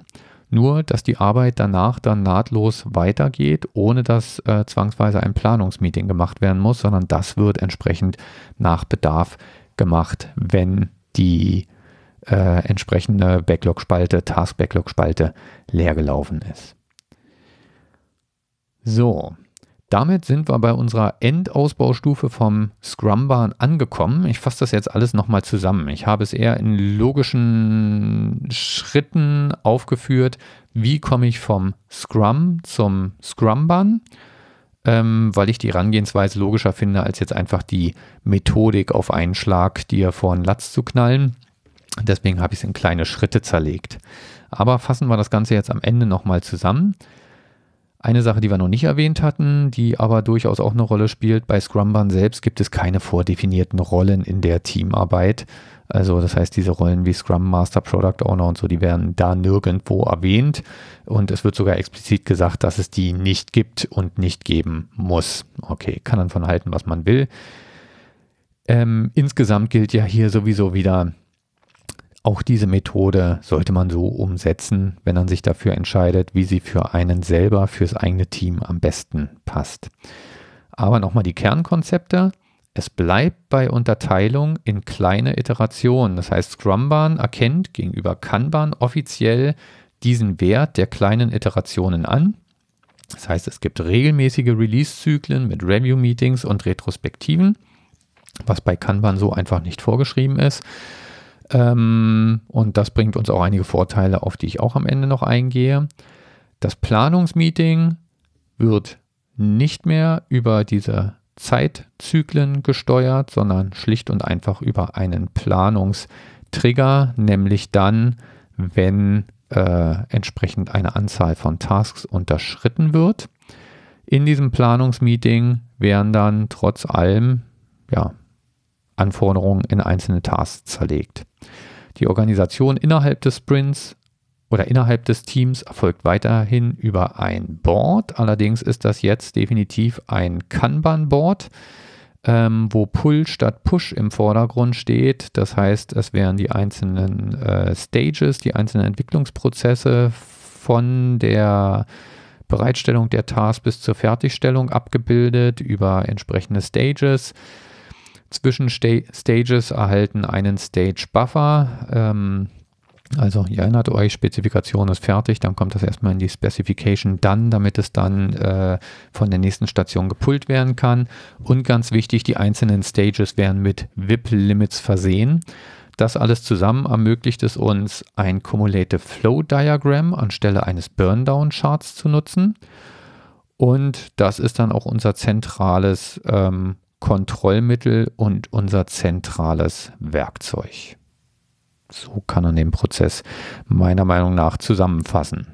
Nur, dass die Arbeit danach dann nahtlos weitergeht, ohne dass äh, zwangsweise ein Planungsmeeting gemacht werden muss, sondern das wird entsprechend nach Bedarf gemacht, wenn die äh, entsprechende Backlog-Spalte, Task-Backlog-Spalte leergelaufen ist. So, damit sind wir bei unserer Endausbaustufe vom Scrum-Bahn angekommen. Ich fasse das jetzt alles nochmal zusammen. Ich habe es eher in logischen Schritten aufgeführt. Wie komme ich vom Scrum zum Scrum-Bahn? Ähm, weil ich die Herangehensweise logischer finde, als jetzt einfach die Methodik auf einen Schlag dir vor den Latz zu knallen. Deswegen habe ich es in kleine Schritte zerlegt. Aber fassen wir das Ganze jetzt am Ende nochmal zusammen. Eine Sache, die wir noch nicht erwähnt hatten, die aber durchaus auch eine Rolle spielt, bei Scrumban selbst gibt es keine vordefinierten Rollen in der Teamarbeit. Also das heißt, diese Rollen wie Scrum Master, Product Owner und so, die werden da nirgendwo erwähnt. Und es wird sogar explizit gesagt, dass es die nicht gibt und nicht geben muss. Okay, kann dann von halten, was man will. Ähm, insgesamt gilt ja hier sowieso wieder, auch diese Methode sollte man so umsetzen, wenn man sich dafür entscheidet, wie sie für einen selber, fürs eigene Team am besten passt. Aber nochmal die Kernkonzepte. Es bleibt bei Unterteilung in kleine Iterationen. Das heißt, Scrumban erkennt gegenüber Kanban offiziell diesen Wert der kleinen Iterationen an. Das heißt, es gibt regelmäßige Release-Zyklen mit Review-Meetings und Retrospektiven, was bei Kanban so einfach nicht vorgeschrieben ist. Ähm, und das bringt uns auch einige Vorteile, auf die ich auch am Ende noch eingehe. Das Planungsmeeting wird nicht mehr über diese Zeitzyklen gesteuert, sondern schlicht und einfach über einen Planungstrigger, nämlich dann, wenn äh, entsprechend eine Anzahl von Tasks unterschritten wird. In diesem Planungsmeeting werden dann trotz allem ja, Anforderungen in einzelne Tasks zerlegt. Die Organisation innerhalb des Sprints oder innerhalb des Teams erfolgt weiterhin über ein Board. Allerdings ist das jetzt definitiv ein Kanban-Board, ähm, wo Pull statt Push im Vordergrund steht. Das heißt, es werden die einzelnen äh, Stages, die einzelnen Entwicklungsprozesse von der Bereitstellung der Task bis zur Fertigstellung abgebildet über entsprechende Stages. Zwischenstages erhalten einen Stage Buffer. Ähm, also ihr erinnert euch, Spezifikation ist fertig, dann kommt das erstmal in die Specification dann, damit es dann äh, von der nächsten Station gepullt werden kann. Und ganz wichtig, die einzelnen Stages werden mit VIP-Limits versehen. Das alles zusammen ermöglicht es uns, ein Cumulative Flow Diagram anstelle eines Burndown Charts zu nutzen. Und das ist dann auch unser zentrales ähm, Kontrollmittel und unser zentrales Werkzeug. So kann man den Prozess meiner Meinung nach zusammenfassen.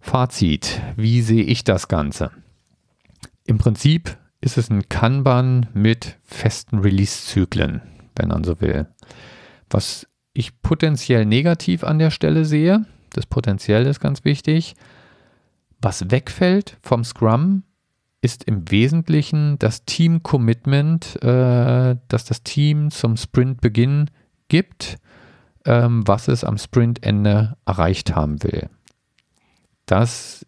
Fazit, wie sehe ich das Ganze? Im Prinzip ist es ein Kanban mit festen Release-Zyklen, wenn man so will. Was ich potenziell negativ an der Stelle sehe, das Potenziell ist ganz wichtig, was wegfällt vom Scrum, ist im Wesentlichen das Team-Commitment, äh, das das Team zum Sprintbeginn gibt, ähm, was es am Sprintende erreicht haben will. Das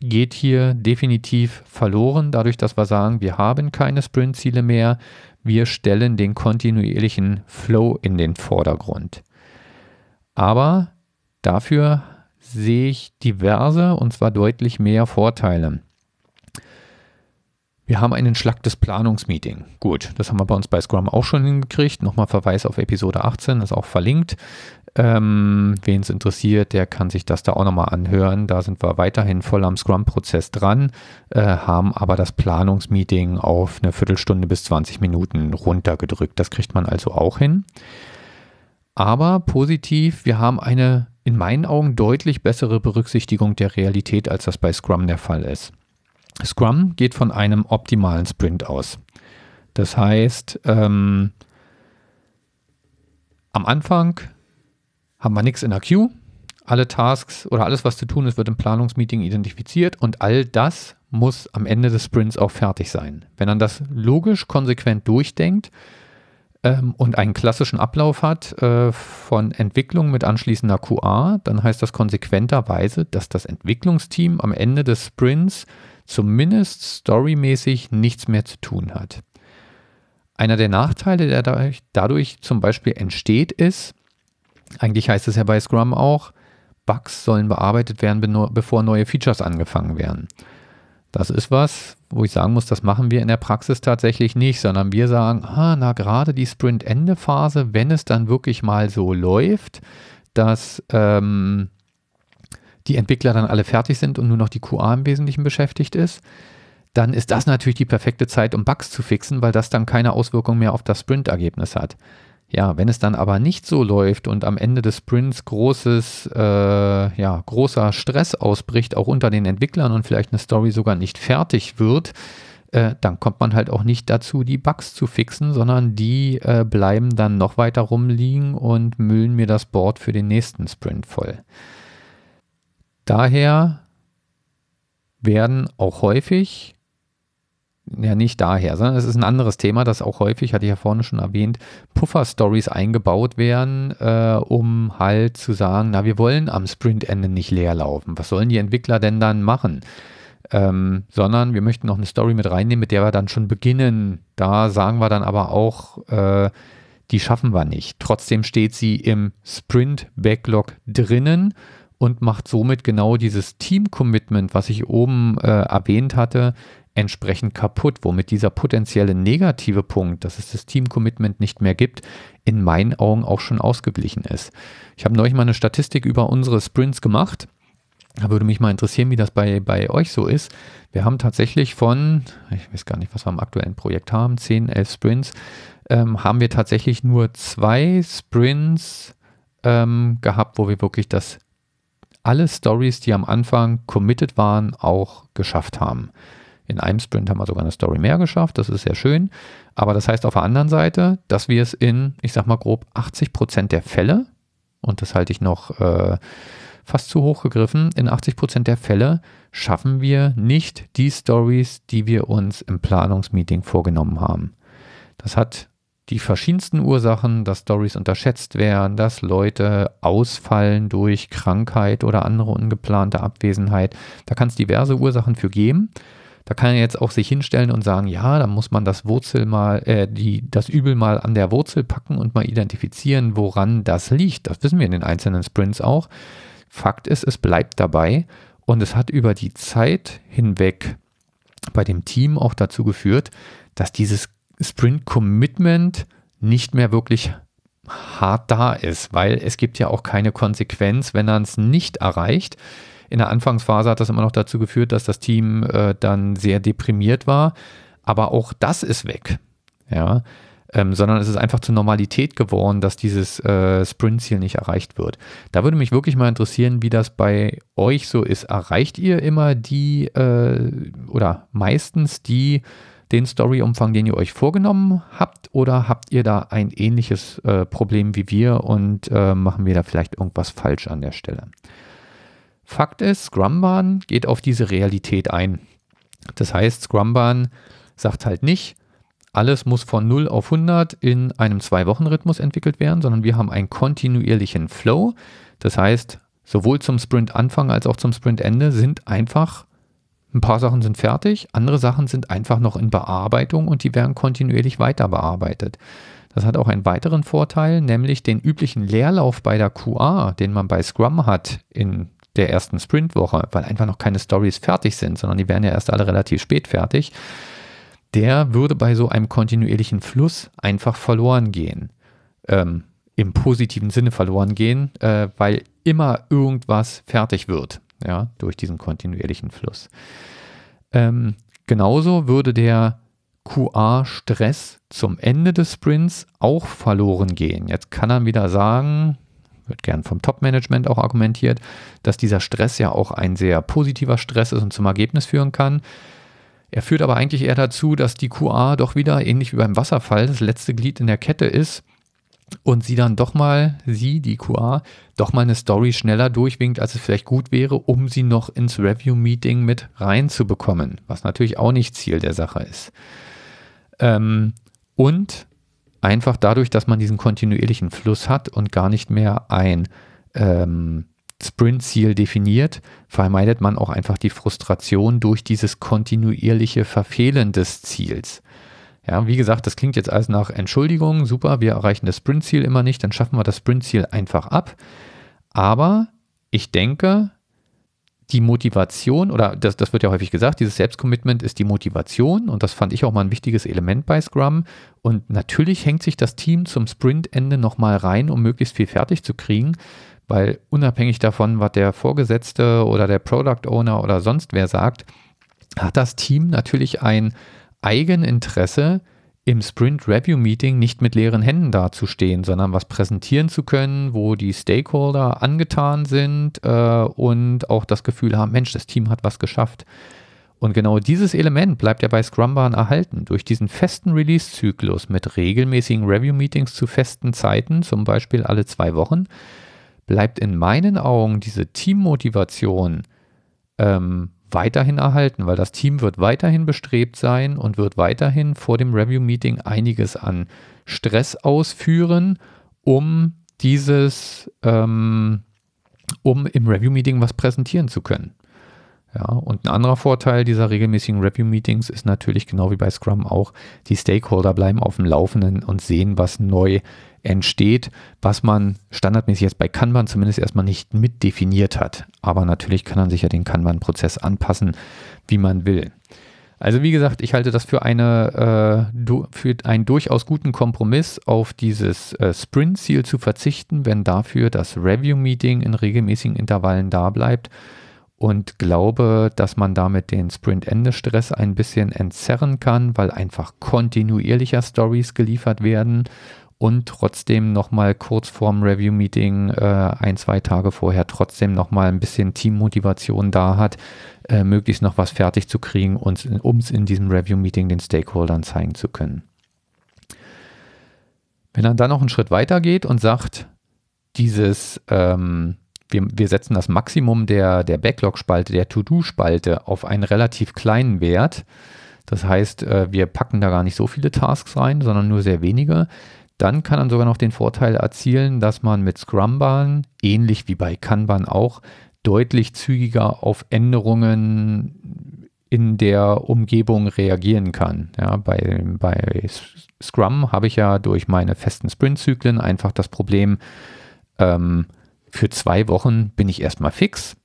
geht hier definitiv verloren, dadurch, dass wir sagen, wir haben keine Sprintziele mehr, wir stellen den kontinuierlichen Flow in den Vordergrund. Aber dafür sehe ich diverse und zwar deutlich mehr Vorteile. Wir haben einen Schlag des Planungsmeeting. Gut, das haben wir bei uns bei Scrum auch schon hingekriegt. Nochmal Verweis auf Episode 18, das ist auch verlinkt. Ähm, Wen es interessiert, der kann sich das da auch nochmal anhören. Da sind wir weiterhin voll am Scrum-Prozess dran, äh, haben aber das Planungsmeeting auf eine Viertelstunde bis 20 Minuten runtergedrückt. Das kriegt man also auch hin. Aber positiv, wir haben eine in meinen Augen deutlich bessere Berücksichtigung der Realität, als das bei Scrum der Fall ist. Scrum geht von einem optimalen Sprint aus. Das heißt, ähm, am Anfang haben wir nichts in der Queue. Alle Tasks oder alles, was zu tun ist, wird im Planungsmeeting identifiziert und all das muss am Ende des Sprints auch fertig sein. Wenn man das logisch konsequent durchdenkt ähm, und einen klassischen Ablauf hat äh, von Entwicklung mit anschließender QA, dann heißt das konsequenterweise, dass das Entwicklungsteam am Ende des Sprints zumindest storymäßig nichts mehr zu tun hat. Einer der Nachteile, der dadurch, dadurch zum Beispiel entsteht, ist, eigentlich heißt es ja bei Scrum auch, Bugs sollen bearbeitet werden, bevor neue Features angefangen werden. Das ist was, wo ich sagen muss, das machen wir in der Praxis tatsächlich nicht, sondern wir sagen, ah, na gerade die Sprint-Ende-Phase, wenn es dann wirklich mal so läuft, dass ähm, die Entwickler dann alle fertig sind und nur noch die QA im Wesentlichen beschäftigt ist, dann ist das natürlich die perfekte Zeit, um Bugs zu fixen, weil das dann keine Auswirkung mehr auf das Sprint-Ergebnis hat. Ja, wenn es dann aber nicht so läuft und am Ende des Sprints großes, äh, ja, großer Stress ausbricht, auch unter den Entwicklern und vielleicht eine Story sogar nicht fertig wird, äh, dann kommt man halt auch nicht dazu, die Bugs zu fixen, sondern die äh, bleiben dann noch weiter rumliegen und müllen mir das Board für den nächsten Sprint voll. Daher werden auch häufig ja nicht daher, sondern es ist ein anderes Thema, das auch häufig, hatte ich ja vorne schon erwähnt, Puffer-Stories eingebaut werden, äh, um halt zu sagen, na, wir wollen am Sprintende nicht leer laufen. Was sollen die Entwickler denn dann machen? Ähm, sondern wir möchten noch eine Story mit reinnehmen, mit der wir dann schon beginnen. Da sagen wir dann aber auch, äh, die schaffen wir nicht. Trotzdem steht sie im Sprint-Backlog drinnen und macht somit genau dieses Team-Commitment, was ich oben äh, erwähnt hatte, entsprechend kaputt, womit dieser potenzielle negative Punkt, dass es das Team-Commitment nicht mehr gibt, in meinen Augen auch schon ausgeglichen ist. Ich habe neulich mal eine Statistik über unsere Sprints gemacht. Da würde mich mal interessieren, wie das bei, bei euch so ist. Wir haben tatsächlich von, ich weiß gar nicht, was wir im aktuellen Projekt haben, 10, 11 Sprints, ähm, haben wir tatsächlich nur zwei Sprints ähm, gehabt, wo wir wirklich das alle Stories, die am Anfang committed waren, auch geschafft haben. In einem Sprint haben wir sogar eine Story mehr geschafft, das ist sehr schön. Aber das heißt auf der anderen Seite, dass wir es in, ich sag mal grob, 80 Prozent der Fälle, und das halte ich noch äh, fast zu hoch gegriffen, in 80 Prozent der Fälle schaffen wir nicht die Stories, die wir uns im Planungsmeeting vorgenommen haben. Das hat die verschiedensten Ursachen, dass Stories unterschätzt werden, dass Leute ausfallen durch Krankheit oder andere ungeplante Abwesenheit. Da kann es diverse Ursachen für geben. Da kann er jetzt auch sich hinstellen und sagen, ja, da muss man das Wurzel mal, äh, die, das Übel mal an der Wurzel packen und mal identifizieren, woran das liegt. Das wissen wir in den einzelnen Sprints auch. Fakt ist, es bleibt dabei und es hat über die Zeit hinweg bei dem Team auch dazu geführt, dass dieses Sprint-Commitment nicht mehr wirklich hart da ist, weil es gibt ja auch keine Konsequenz, wenn er es nicht erreicht. In der Anfangsphase hat das immer noch dazu geführt, dass das Team äh, dann sehr deprimiert war, aber auch das ist weg. Ja, ähm, sondern es ist einfach zur Normalität geworden, dass dieses äh, Sprint-Ziel nicht erreicht wird. Da würde mich wirklich mal interessieren, wie das bei euch so ist. Erreicht ihr immer die äh, oder meistens die den Storyumfang, den ihr euch vorgenommen habt, oder habt ihr da ein ähnliches äh, Problem wie wir und äh, machen wir da vielleicht irgendwas falsch an der Stelle? Fakt ist, Scrumban geht auf diese Realität ein. Das heißt, Scrumban sagt halt nicht, alles muss von 0 auf 100 in einem Zwei-Wochen-Rhythmus entwickelt werden, sondern wir haben einen kontinuierlichen Flow. Das heißt, sowohl zum Sprint-Anfang als auch zum Sprint-Ende sind einfach ein paar Sachen sind fertig, andere Sachen sind einfach noch in Bearbeitung und die werden kontinuierlich weiter bearbeitet. Das hat auch einen weiteren Vorteil, nämlich den üblichen Leerlauf bei der QA, den man bei Scrum hat in der ersten Sprintwoche, weil einfach noch keine Stories fertig sind, sondern die werden ja erst alle relativ spät fertig. Der würde bei so einem kontinuierlichen Fluss einfach verloren gehen. Ähm, Im positiven Sinne verloren gehen, äh, weil immer irgendwas fertig wird ja, durch diesen kontinuierlichen Fluss. Ähm, genauso würde der QA-Stress zum Ende des Sprints auch verloren gehen. Jetzt kann er wieder sagen, wird gern vom Top-Management auch argumentiert, dass dieser Stress ja auch ein sehr positiver Stress ist und zum Ergebnis führen kann. Er führt aber eigentlich eher dazu, dass die QA doch wieder, ähnlich wie beim Wasserfall, das letzte Glied in der Kette ist und sie dann doch mal, sie, die QA, doch mal eine Story schneller durchwinkt, als es vielleicht gut wäre, um sie noch ins Review-Meeting mit reinzubekommen, was natürlich auch nicht Ziel der Sache ist. Ähm, und einfach dadurch, dass man diesen kontinuierlichen Fluss hat und gar nicht mehr ein ähm, Sprint-Ziel definiert, vermeidet man auch einfach die Frustration durch dieses kontinuierliche Verfehlen des Ziels. Ja, wie gesagt, das klingt jetzt alles nach Entschuldigung, super, wir erreichen das Sprintziel immer nicht, dann schaffen wir das Sprintziel einfach ab. Aber ich denke, die Motivation, oder das, das wird ja häufig gesagt, dieses Selbstcommitment ist die Motivation und das fand ich auch mal ein wichtiges Element bei Scrum. Und natürlich hängt sich das Team zum Sprintende nochmal rein, um möglichst viel fertig zu kriegen, weil unabhängig davon, was der Vorgesetzte oder der Product Owner oder sonst wer sagt, hat das Team natürlich ein Eigeninteresse, im Sprint Review Meeting nicht mit leeren Händen dazustehen, sondern was präsentieren zu können, wo die Stakeholder angetan sind äh, und auch das Gefühl haben, Mensch, das Team hat was geschafft. Und genau dieses Element bleibt ja bei Scrumban erhalten. Durch diesen festen Release-Zyklus mit regelmäßigen Review-Meetings zu festen Zeiten, zum Beispiel alle zwei Wochen, bleibt in meinen Augen diese Teammotivation ähm, weiterhin erhalten, weil das Team wird weiterhin bestrebt sein und wird weiterhin vor dem Review-Meeting einiges an Stress ausführen, um dieses, ähm, um im Review-Meeting was präsentieren zu können. Ja, und ein anderer Vorteil dieser regelmäßigen Review-Meetings ist natürlich genau wie bei Scrum auch, die Stakeholder bleiben auf dem Laufenden und sehen, was neu entsteht, was man standardmäßig jetzt bei Kanban zumindest erstmal nicht mitdefiniert hat. Aber natürlich kann man sich ja den Kanban-Prozess anpassen, wie man will. Also wie gesagt, ich halte das für, eine, äh, für einen durchaus guten Kompromiss, auf dieses äh, Sprint-Ziel zu verzichten, wenn dafür das Review-Meeting in regelmäßigen Intervallen da bleibt und glaube, dass man damit den Sprint-Ende-Stress ein bisschen entzerren kann, weil einfach kontinuierlicher Stories geliefert werden und trotzdem nochmal kurz vorm Review-Meeting, äh, ein, zwei Tage vorher, trotzdem nochmal ein bisschen Teammotivation da hat, äh, möglichst noch was fertig zu kriegen und um es in diesem Review-Meeting den Stakeholdern zeigen zu können. Wenn er dann noch einen Schritt weiter geht und sagt, dieses, ähm, wir, wir setzen das Maximum der, der Backlog-Spalte, der To-Do-Spalte auf einen relativ kleinen Wert, das heißt, äh, wir packen da gar nicht so viele Tasks rein, sondern nur sehr wenige dann kann man sogar noch den Vorteil erzielen, dass man mit Scrumban, ähnlich wie bei Kanban auch, deutlich zügiger auf Änderungen in der Umgebung reagieren kann. Ja, bei, bei Scrum habe ich ja durch meine festen Sprint-Zyklen einfach das Problem, ähm, für zwei Wochen bin ich erstmal fix.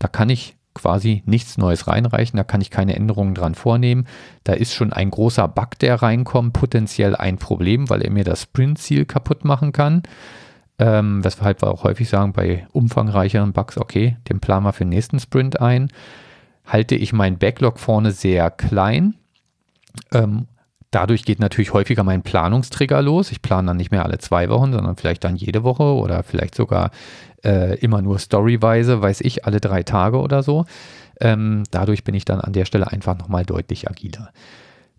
Da kann ich quasi nichts Neues reinreichen, da kann ich keine Änderungen dran vornehmen. Da ist schon ein großer Bug, der reinkommt, potenziell ein Problem, weil er mir das Sprint-Ziel kaputt machen kann. Ähm, weshalb wir auch häufig sagen, bei umfangreicheren Bugs, okay, den planen wir für den nächsten Sprint ein. Halte ich meinen Backlog vorne sehr klein. Ähm, dadurch geht natürlich häufiger mein Planungstrigger los. Ich plane dann nicht mehr alle zwei Wochen, sondern vielleicht dann jede Woche oder vielleicht sogar äh, immer nur storyweise, weiß ich, alle drei Tage oder so. Ähm, dadurch bin ich dann an der Stelle einfach nochmal deutlich agiler.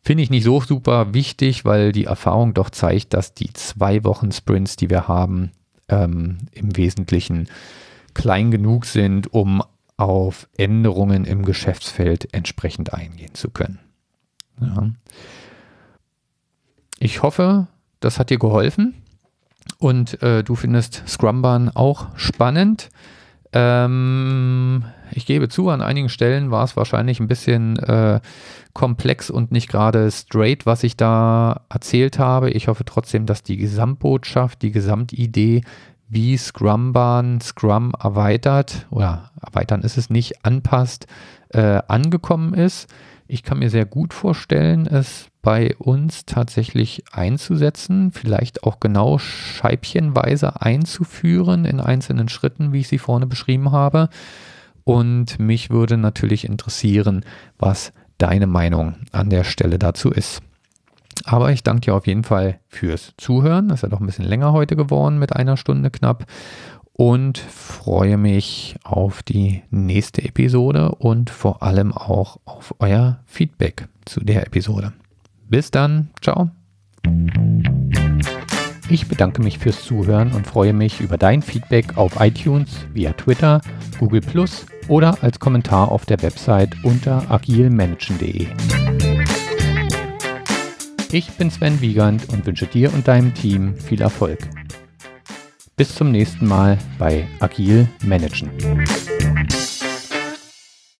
Finde ich nicht so super wichtig, weil die Erfahrung doch zeigt, dass die zwei Wochen Sprints, die wir haben, ähm, im Wesentlichen klein genug sind, um auf Änderungen im Geschäftsfeld entsprechend eingehen zu können. Ja. Ich hoffe, das hat dir geholfen und äh, du findest Scrumban auch spannend. Ähm, ich gebe zu, an einigen Stellen war es wahrscheinlich ein bisschen äh, komplex und nicht gerade straight, was ich da erzählt habe. Ich hoffe trotzdem, dass die Gesamtbotschaft, die Gesamtidee, wie Scrumban Scrum erweitert oder erweitern ist es nicht, anpasst, äh, angekommen ist. Ich kann mir sehr gut vorstellen, es bei uns tatsächlich einzusetzen, vielleicht auch genau scheibchenweise einzuführen in einzelnen Schritten, wie ich sie vorne beschrieben habe. Und mich würde natürlich interessieren, was deine Meinung an der Stelle dazu ist. Aber ich danke dir auf jeden Fall fürs Zuhören. Das ist ja doch ein bisschen länger heute geworden mit einer Stunde knapp. Und freue mich auf die nächste Episode und vor allem auch auf euer Feedback zu der Episode. Bis dann. Ciao. Ich bedanke mich fürs Zuhören und freue mich über dein Feedback auf iTunes, via Twitter, Google Plus oder als Kommentar auf der Website unter agilmanagen.de. Ich bin Sven Wiegand und wünsche dir und deinem Team viel Erfolg. Bis zum nächsten Mal bei Agil Managen.